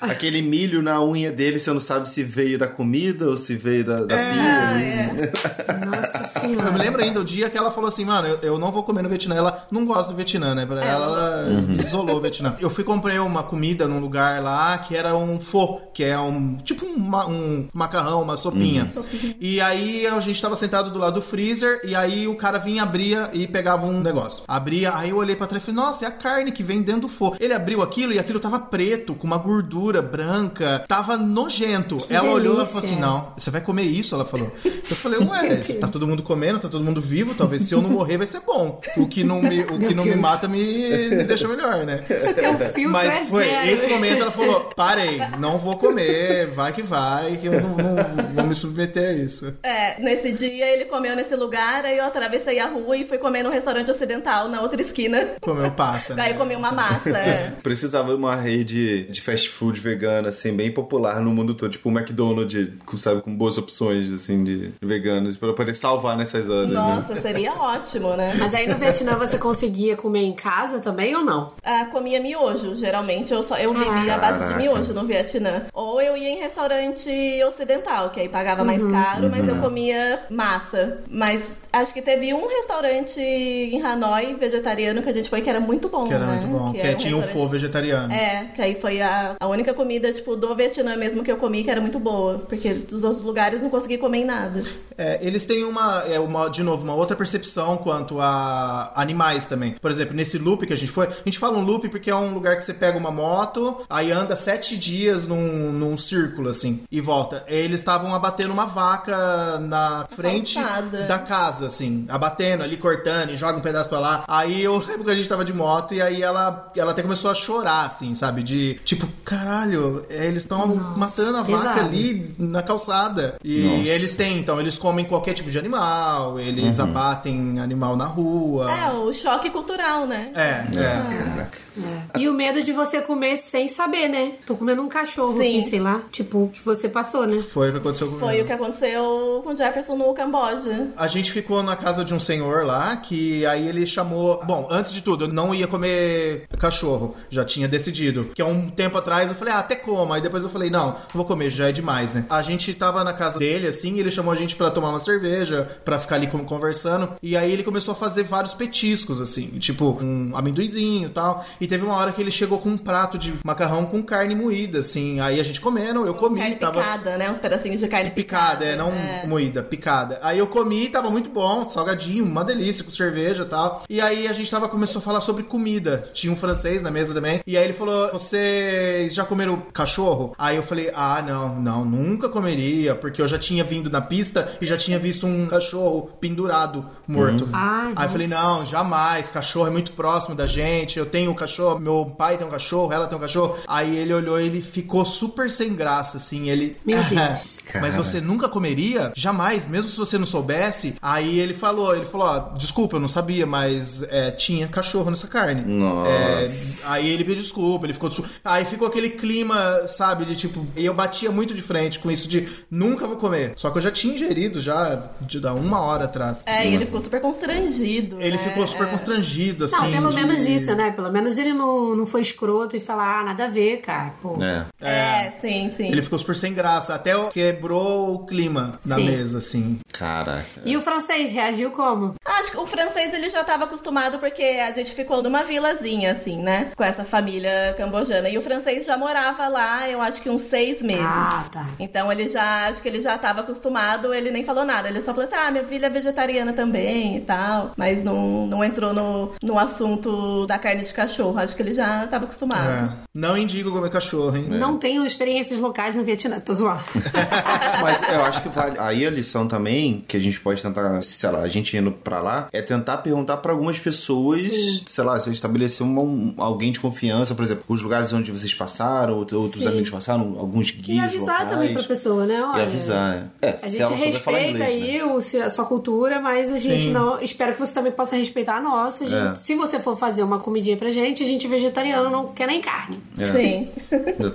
[SPEAKER 1] Aquele milho na unha dele, você não sabe se veio da comida ou se veio da, da
[SPEAKER 5] É.
[SPEAKER 1] pia.
[SPEAKER 2] Nossa
[SPEAKER 5] Eu me
[SPEAKER 2] senhora.
[SPEAKER 5] lembro ainda o dia que ela falou assim, mano, eu, eu não vou comer no Vietnã. Ela não gosta do Vietnã, né? Pra ela, ela isolou o Vietnã. Eu fui comprei uma comida num lugar lá que era um pho, que é um tipo um, um macarrão, uma sopinha. E aí a gente tava sentado do lado do freezer e aí o cara vinha, abria e pegava um negócio. Abria, aí eu olhei pra trás e falei, nossa, é a carne que vem dentro do pho. Ele abriu aquilo e aquilo tava preto, com uma gordura branca, tava nojento. ela olhou e falou assim,
[SPEAKER 2] delícia.
[SPEAKER 5] não, você vai comer isso? Ela falou. Eu falei, ué, tá todo mundo comendo, tá todo mundo vivo, talvez se eu não morrer vai ser bom. O que não me, o que não me mata me, me deixa melhor, né?
[SPEAKER 2] Filtro
[SPEAKER 5] Mas
[SPEAKER 2] é
[SPEAKER 5] foi,
[SPEAKER 2] zero.
[SPEAKER 5] esse momento ela falou, parei, não vou comer, vai que vai, que eu não, não vou me submeter a isso.
[SPEAKER 4] É, nesse dia ele comeu nesse lugar, aí eu atravessei a rua e fui comer no restaurante ocidental na outra esquina.
[SPEAKER 5] Comeu pasta, né?
[SPEAKER 4] Aí eu comi uma massa. é.
[SPEAKER 1] Precisava de uma rede de fast food vegana, assim, bem popular no mundo todo. Tipo o McDonald's, sabe, com boas opções, assim, de veganos, pra poder salvar nessas horas, né?
[SPEAKER 4] Nossa, seria ótimo, né?
[SPEAKER 2] Mas aí no Vietnã você conseguia comer em casa também ou não?
[SPEAKER 4] Ah, comia miojo, geralmente. Eu, só, eu vivia à base de miojo no Vietnã. Ou eu ia em restaurante ocidental, que aí pagava mais caro, mas eu comia massa. Mas acho que teve um restaurante em Hanoi, vegetariano, que a gente foi, que era muito bom,
[SPEAKER 5] Que era
[SPEAKER 4] né?
[SPEAKER 5] muito bom, que,
[SPEAKER 4] era um
[SPEAKER 5] tinha o
[SPEAKER 4] restaurante-
[SPEAKER 5] fô vegetariano.
[SPEAKER 4] É, que aí foi a, a única comida, tipo, do Vietnã mesmo que eu comi, que era muito boa. Porque dos outros lugares não consegui comer em nada.
[SPEAKER 5] É, eles têm uma, é, uma, de novo, uma outra percepção quanto a animais também. Por exemplo, nesse loop que a gente foi, a gente fala um loop porque é um lugar que você pega uma moto, aí anda sete dias num, num círculo, assim, e volta. Eles estavam abatendo uma vaca na frente da casa, assim, abatendo ali, cortando, e joga um pedaço pra lá. Aí eu lembro que a gente tava de moto e aí ela, ela até começou a chorar, assim, sabe? De tipo, caralho, é, eles estão matando a vaca
[SPEAKER 2] pesado.
[SPEAKER 5] ali na calçada. E
[SPEAKER 1] Nossa.
[SPEAKER 5] eles têm, então, eles comem qualquer tipo de animal, eles
[SPEAKER 1] Uhum.
[SPEAKER 5] abatem animal na rua.
[SPEAKER 4] É, o choque cultural, né?
[SPEAKER 5] É, é.
[SPEAKER 1] Caraca.
[SPEAKER 2] E o medo de você comer sem saber, né? Tô comendo um cachorro
[SPEAKER 4] Sim.
[SPEAKER 2] aqui, sei lá. Tipo, o que você passou, né?
[SPEAKER 5] Foi o que aconteceu comigo.
[SPEAKER 4] Foi o que aconteceu com o Jefferson no Camboja.
[SPEAKER 5] A gente ficou na casa de um senhor lá, que aí ele chamou. Bom, antes de tudo, eu não ia comer cachorro. Já tinha decidido. Que há um tempo atrás eu falei, ah, até como. Aí depois eu falei, não, não vou comer, já é demais, né? A gente tava na casa dele, assim, ele chamou a gente pra tomar uma cerveja, pra ficar ali conversando. E aí ele começou a fazer vários petiscos, assim, tipo um amendoizinho e tal. E teve uma hora que ele chegou com um prato de macarrão com carne moída, assim. Aí a gente comendo, eu comi,
[SPEAKER 4] carne
[SPEAKER 5] tava.
[SPEAKER 4] picada, né? Uns pedacinhos de carne
[SPEAKER 5] Picada, é, não moída, picada. Aí eu comi, tava muito bom, salgadinho, uma delícia, com cerveja e tal. E aí a gente tava, começou a falar sobre comida. Tinha um francês na mesa também. E aí ele falou: Vocês já comeram cachorro? Aí eu falei: Ah, não, não, nunca comeria, porque eu já tinha vindo na pista e já tinha visto um cachorro pendurado, morto.
[SPEAKER 2] Ai,
[SPEAKER 5] aí eu falei. Não, jamais, cachorro é muito próximo da gente. Eu tenho um cachorro, meu pai tem um cachorro, ela tem um cachorro. Aí ele olhou e ele ficou super sem graça, assim. Ele.
[SPEAKER 2] Meu Deus.
[SPEAKER 5] Mas você nunca comeria? Jamais, mesmo se você não soubesse. Aí ele falou, ele falou, ó, desculpa, eu não sabia, mas é, tinha cachorro nessa carne.
[SPEAKER 1] Nossa.
[SPEAKER 5] É, aí ele pediu desculpa, ele ficou. Aí ficou aquele clima, sabe, de tipo. E eu batia muito de frente com isso de nunca vou comer. Só que eu já tinha ingerido já de há uma hora atrás.
[SPEAKER 4] É, e ele ficou super constrangido.
[SPEAKER 5] Ele
[SPEAKER 4] né?
[SPEAKER 5] ficou super
[SPEAKER 4] É.
[SPEAKER 5] constrangido, assim.
[SPEAKER 2] Não, pelo
[SPEAKER 5] de-
[SPEAKER 2] menos isso, né? Pelo menos ele não, não foi escroto e falar, ah, nada a ver, cara. Pô.
[SPEAKER 1] É.
[SPEAKER 4] É, sim, sim.
[SPEAKER 5] Ele ficou super sem graça. Até quebrou o clima na
[SPEAKER 2] Sim.
[SPEAKER 5] mesa, assim.
[SPEAKER 1] Caraca.
[SPEAKER 2] E o francês reagiu como?
[SPEAKER 4] Acho que o francês ele já tava acostumado porque a gente ficou numa vilazinha, assim, né? Com essa família cambojana. E o francês já morava lá, eu acho que uns seis meses.
[SPEAKER 2] Ah, tá.
[SPEAKER 4] Então ele já, acho que ele já tava acostumado, ele nem falou nada. Ele só falou assim: ah, minha filha é vegetariana também e tal. Mas não, não entrou no, no assunto da carne de cachorro. Acho que ele já tava acostumado.
[SPEAKER 5] É. Não indico comer cachorro, hein?
[SPEAKER 2] Não tenho experiências locais no Vietnã. Tô zoando.
[SPEAKER 1] Mas eu acho que vale. Aí a lição também, que a gente pode tentar, sei lá, a gente indo pra lá, é tentar perguntar pra algumas pessoas, sei lá, você estabelecer um, alguém de confiança, por exemplo, os lugares onde vocês passaram, out- outros
[SPEAKER 2] Sim.
[SPEAKER 1] amigos passaram, alguns
[SPEAKER 2] E
[SPEAKER 1] guias
[SPEAKER 2] avisar
[SPEAKER 1] locais.
[SPEAKER 2] também pra pessoa, né?
[SPEAKER 1] E
[SPEAKER 2] Olha,
[SPEAKER 1] avisar. É,
[SPEAKER 2] A gente respeita
[SPEAKER 1] inglês,
[SPEAKER 2] aí
[SPEAKER 1] né?
[SPEAKER 2] o, a sua cultura, mas a gente
[SPEAKER 5] Sim.
[SPEAKER 2] não. Espero que você também possa respeitar a nossa. gente.
[SPEAKER 1] É.
[SPEAKER 2] Se você for fazer uma comidinha pra gente, a gente é vegetariano não quer nem carne.
[SPEAKER 1] É,
[SPEAKER 4] Sim.
[SPEAKER 1] Eu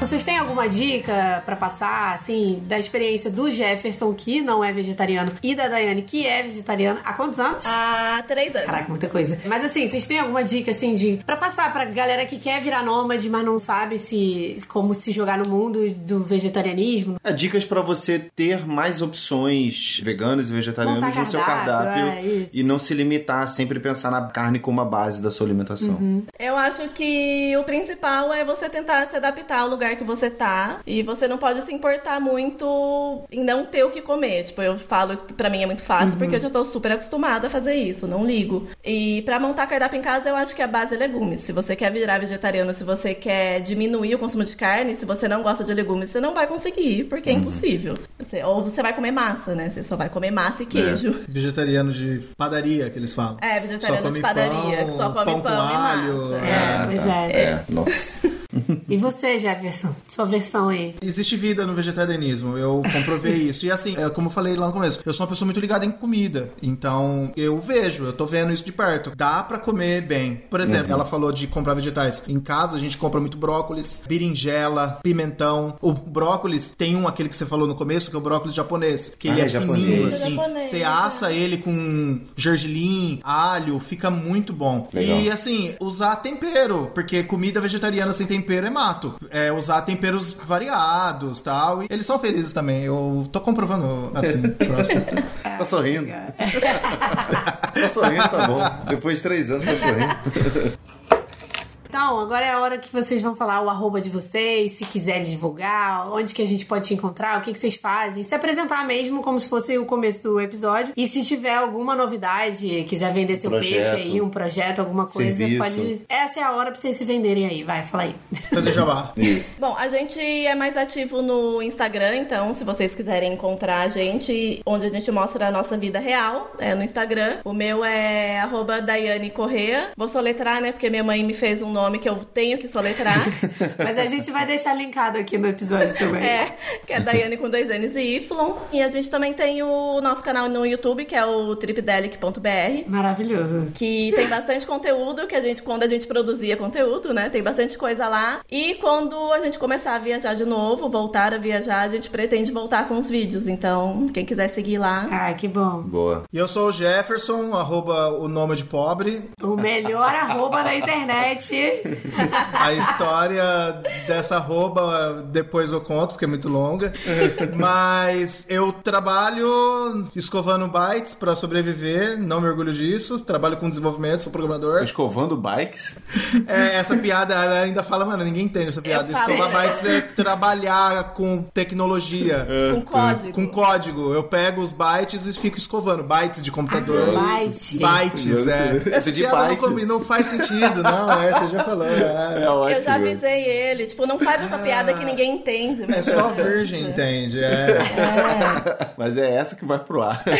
[SPEAKER 2] Vocês têm alguma dica pra passar, assim, da experiência do Jefferson, que não é vegetariano, e da Daiane, que é vegetariana, há quantos anos?
[SPEAKER 4] Há três anos.
[SPEAKER 2] Caraca, muita coisa. Mas assim, vocês têm alguma dica, assim, de. pra passar pra galera que quer virar nômade, mas não sabe se como se jogar no mundo do vegetarianismo?
[SPEAKER 1] É, dicas pra você ter mais opções veganas e vegetarianas
[SPEAKER 2] Montar
[SPEAKER 1] no seu
[SPEAKER 2] cardápio, é, isso.
[SPEAKER 1] e não se limitar a sempre pensar na carne como a base da sua alimentação.
[SPEAKER 2] Uhum.
[SPEAKER 4] Eu acho que o principal é você tentar se adaptar ao lugar que você tá. E você não pode se importar muito em não ter o que comer. Tipo, eu falo isso pra mim é muito fácil
[SPEAKER 2] Uhum.
[SPEAKER 4] porque eu já tô super acostumada a fazer isso, não ligo. E pra montar cardápio em casa, eu acho que a base é legumes. Se você quer virar vegetariano, se você quer diminuir o consumo de carne, se você não gosta de legumes, você não vai conseguir, porque é
[SPEAKER 2] Uhum.
[SPEAKER 4] impossível. Você- ou você vai comer massa, né? Você só vai comer massa e queijo.
[SPEAKER 5] Vegetariano de padaria, que eles falam.
[SPEAKER 4] É, vegetariano de padaria,
[SPEAKER 5] pão,
[SPEAKER 4] que só come
[SPEAKER 5] pão
[SPEAKER 4] pão,
[SPEAKER 5] com
[SPEAKER 4] e
[SPEAKER 5] alho,
[SPEAKER 4] massa.
[SPEAKER 2] É, pois é.
[SPEAKER 1] É, nossa.
[SPEAKER 2] E você, Jefferson? Sua versão aí.
[SPEAKER 5] Existe vida no vegetarianismo, eu comprovei isso. E assim, é como eu falei lá no começo, eu sou uma pessoa muito ligada em comida. Então, eu vejo, eu tô vendo isso de perto. Dá pra comer bem. Por exemplo, ela falou de comprar vegetais. Em casa, a gente compra muito brócolis, berinjela, pimentão. O brócolis tem um, aquele que você falou no começo, que é o brócolis japonês. Que ele
[SPEAKER 1] Ah,
[SPEAKER 5] é
[SPEAKER 1] japonês.
[SPEAKER 5] fininho, assim.
[SPEAKER 4] Japonês,
[SPEAKER 5] Você assa ele com gergelim, alho, fica muito bom.
[SPEAKER 1] Legal.
[SPEAKER 5] E assim, usar tempero, porque comida vegetariana sem tempero é mato. É usar temperos variados tal. E eles são felizes também. Eu tô comprovando assim, próximo.
[SPEAKER 1] Tá sorrindo. tá sorrindo, tá bom. Depois de três anos, tá sorrindo.
[SPEAKER 2] Então, agora é a hora que vocês vão falar o arroba de vocês, se quiser divulgar, onde que a gente pode te encontrar, o que, que vocês fazem, se apresentar mesmo como se fosse o começo do episódio. E se tiver alguma novidade, quiser vender seu
[SPEAKER 1] Projeto.
[SPEAKER 2] peixe aí, um projeto, alguma coisa,
[SPEAKER 1] Serviço.
[SPEAKER 2] pode. Essa é a hora pra vocês se venderem aí. Vai, fala aí.
[SPEAKER 5] Fazer jabá.
[SPEAKER 1] Isso.
[SPEAKER 4] Bom, a gente é mais ativo no Instagram, então se vocês quiserem encontrar a gente, onde a gente mostra a nossa vida real, é no Instagram. O meu é arroba Daiane Correa. Vou soletrar, né? Porque minha mãe me fez um nome que eu tenho que soletrar.
[SPEAKER 2] Mas a gente vai deixar linkado aqui no episódio também.
[SPEAKER 4] É, que é Daiane com dois N's e Y. E a gente também tem o nosso canal no YouTube, que é o tripdelic.br.
[SPEAKER 2] Maravilhoso.
[SPEAKER 4] Que tem bastante conteúdo, que a gente, quando a gente produzia conteúdo, né? Tem bastante coisa lá. E quando a gente começar a viajar de novo, voltar a viajar, a gente pretende voltar com os vídeos. Então, quem quiser seguir lá.
[SPEAKER 2] Ah, que bom.
[SPEAKER 1] Boa.
[SPEAKER 5] E eu sou o Jefferson, arroba o nome de pobre.
[SPEAKER 2] O melhor arroba da internet.
[SPEAKER 5] A história dessa arroba depois eu conto, porque é muito longa. Mas eu trabalho escovando bytes pra sobreviver, não me orgulho disso. Trabalho com desenvolvimento, sou programador.
[SPEAKER 1] Escovando bikes.
[SPEAKER 5] É, essa piada, ela ainda fala, mano, ninguém entende essa piada. Escovar bytes é trabalhar com tecnologia.
[SPEAKER 4] Com código.
[SPEAKER 5] Com código. Eu pego os bytes e fico escovando. Bytes de computador.
[SPEAKER 2] Ah, byte.
[SPEAKER 5] Bytes, é.
[SPEAKER 1] Essa
[SPEAKER 5] Essa
[SPEAKER 1] de
[SPEAKER 5] piada não, não faz sentido, não. É, você já falou. É,
[SPEAKER 1] É ótimo.
[SPEAKER 4] Eu já avisei ele, tipo, não faz essa piada que ninguém entende.
[SPEAKER 5] é só virgem, entende? É.
[SPEAKER 1] Mas é essa que vai pro ar.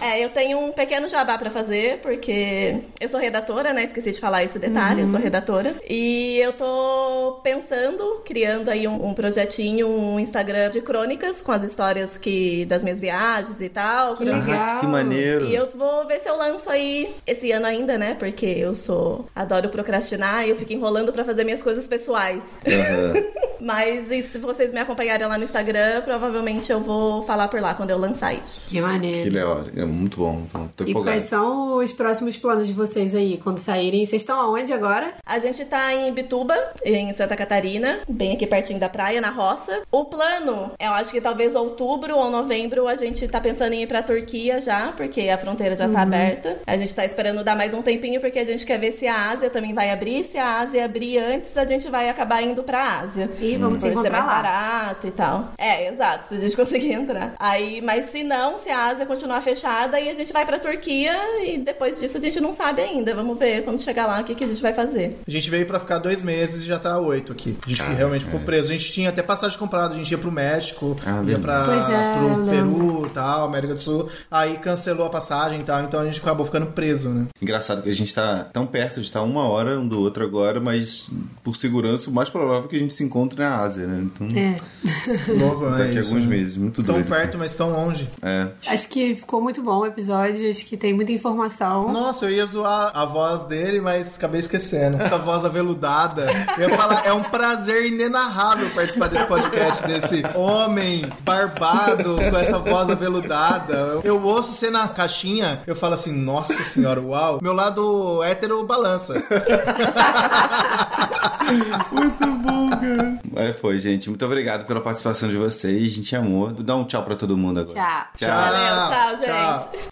[SPEAKER 4] É, eu tenho um pequeno jabá pra fazer, porque eu sou redatora, né? Esqueci de falar esse detalhe, eu sou redatora. E eu tô pensando, criando aí um, um projetinho, um Instagram de crônicas com as histórias que das minhas viagens e tal.
[SPEAKER 2] Que legal.
[SPEAKER 1] que maneiro.
[SPEAKER 4] E eu vou ver se eu lanço aí esse ano ainda, né? Porque eu sou. adoro procrastinar e eu fico enrolando pra fazer minhas coisas pessoais.
[SPEAKER 1] Aham.
[SPEAKER 4] Mas e se vocês me acompanharem lá no Instagram, provavelmente eu vou falar por lá quando eu lançar isso.
[SPEAKER 2] Que maneiro.
[SPEAKER 1] Que legal. É muito bom. Tô
[SPEAKER 2] E
[SPEAKER 1] empolgado.
[SPEAKER 2] quais são os próximos planos de vocês aí quando saírem? Vocês estão aonde agora?
[SPEAKER 4] A gente tá em Bituba, em Santa Catarina, bem aqui pertinho da praia, na roça. O plano, eu acho que talvez outubro ou novembro a gente tá pensando em ir pra Turquia já, porque a fronteira já tá aberta. A gente tá esperando dar mais um tempinho porque a gente quer ver se a Ásia também vai abrir. Se a Ásia abrir antes, a gente vai acabar indo pra Ásia.
[SPEAKER 2] E vamos se
[SPEAKER 4] Por ser
[SPEAKER 2] encontrar
[SPEAKER 4] mais
[SPEAKER 2] lá.
[SPEAKER 4] barato e tal. É, exato, se a gente conseguir entrar. Aí, mas se não, se a Ásia continuar fechada, aí a gente vai pra Turquia e depois disso a gente não sabe ainda. Vamos ver quando chegar lá o que, que a gente vai fazer.
[SPEAKER 5] A gente veio pra ficar dois meses e já tá oito aqui. A gente realmente ficou preso. A gente tinha até passagem comprada. A gente ia pro México,
[SPEAKER 1] Ah,
[SPEAKER 5] ia pra,
[SPEAKER 2] é,
[SPEAKER 5] pro
[SPEAKER 2] lembro.
[SPEAKER 5] Peru e tal, América do Sul. Aí cancelou a passagem e tal, então a gente acabou ficando preso, né?
[SPEAKER 1] Engraçado que a gente tá tão perto de estar uma hora um do outro agora, mas por segurança o mais provável é que a gente se encontre na Ásia, né? Então,
[SPEAKER 2] É.
[SPEAKER 5] Louco, né?
[SPEAKER 1] daqui a alguns
[SPEAKER 5] né?
[SPEAKER 1] meses. Muito
[SPEAKER 5] Tão
[SPEAKER 1] doido.
[SPEAKER 5] perto, mas tão longe.
[SPEAKER 1] É.
[SPEAKER 2] Acho que ficou muito bom o episódio, acho que tem muita informação.
[SPEAKER 5] Nossa, eu ia zoar a voz dele, mas acabei esquecendo. Essa voz aveludada. Eu ia falar, é um prazer inenarrável participar desse podcast, desse homem barbado com essa voz aveludada. Eu, ouço você na caixinha, eu falo assim, nossa senhora, uau. Meu lado hétero balança.
[SPEAKER 1] Mas foi, gente. Muito obrigado pela participação de vocês. A gente amou. Dá um tchau pra todo mundo agora.
[SPEAKER 2] Tchau.
[SPEAKER 1] Tchau.
[SPEAKER 4] Valeu, tchau, gente.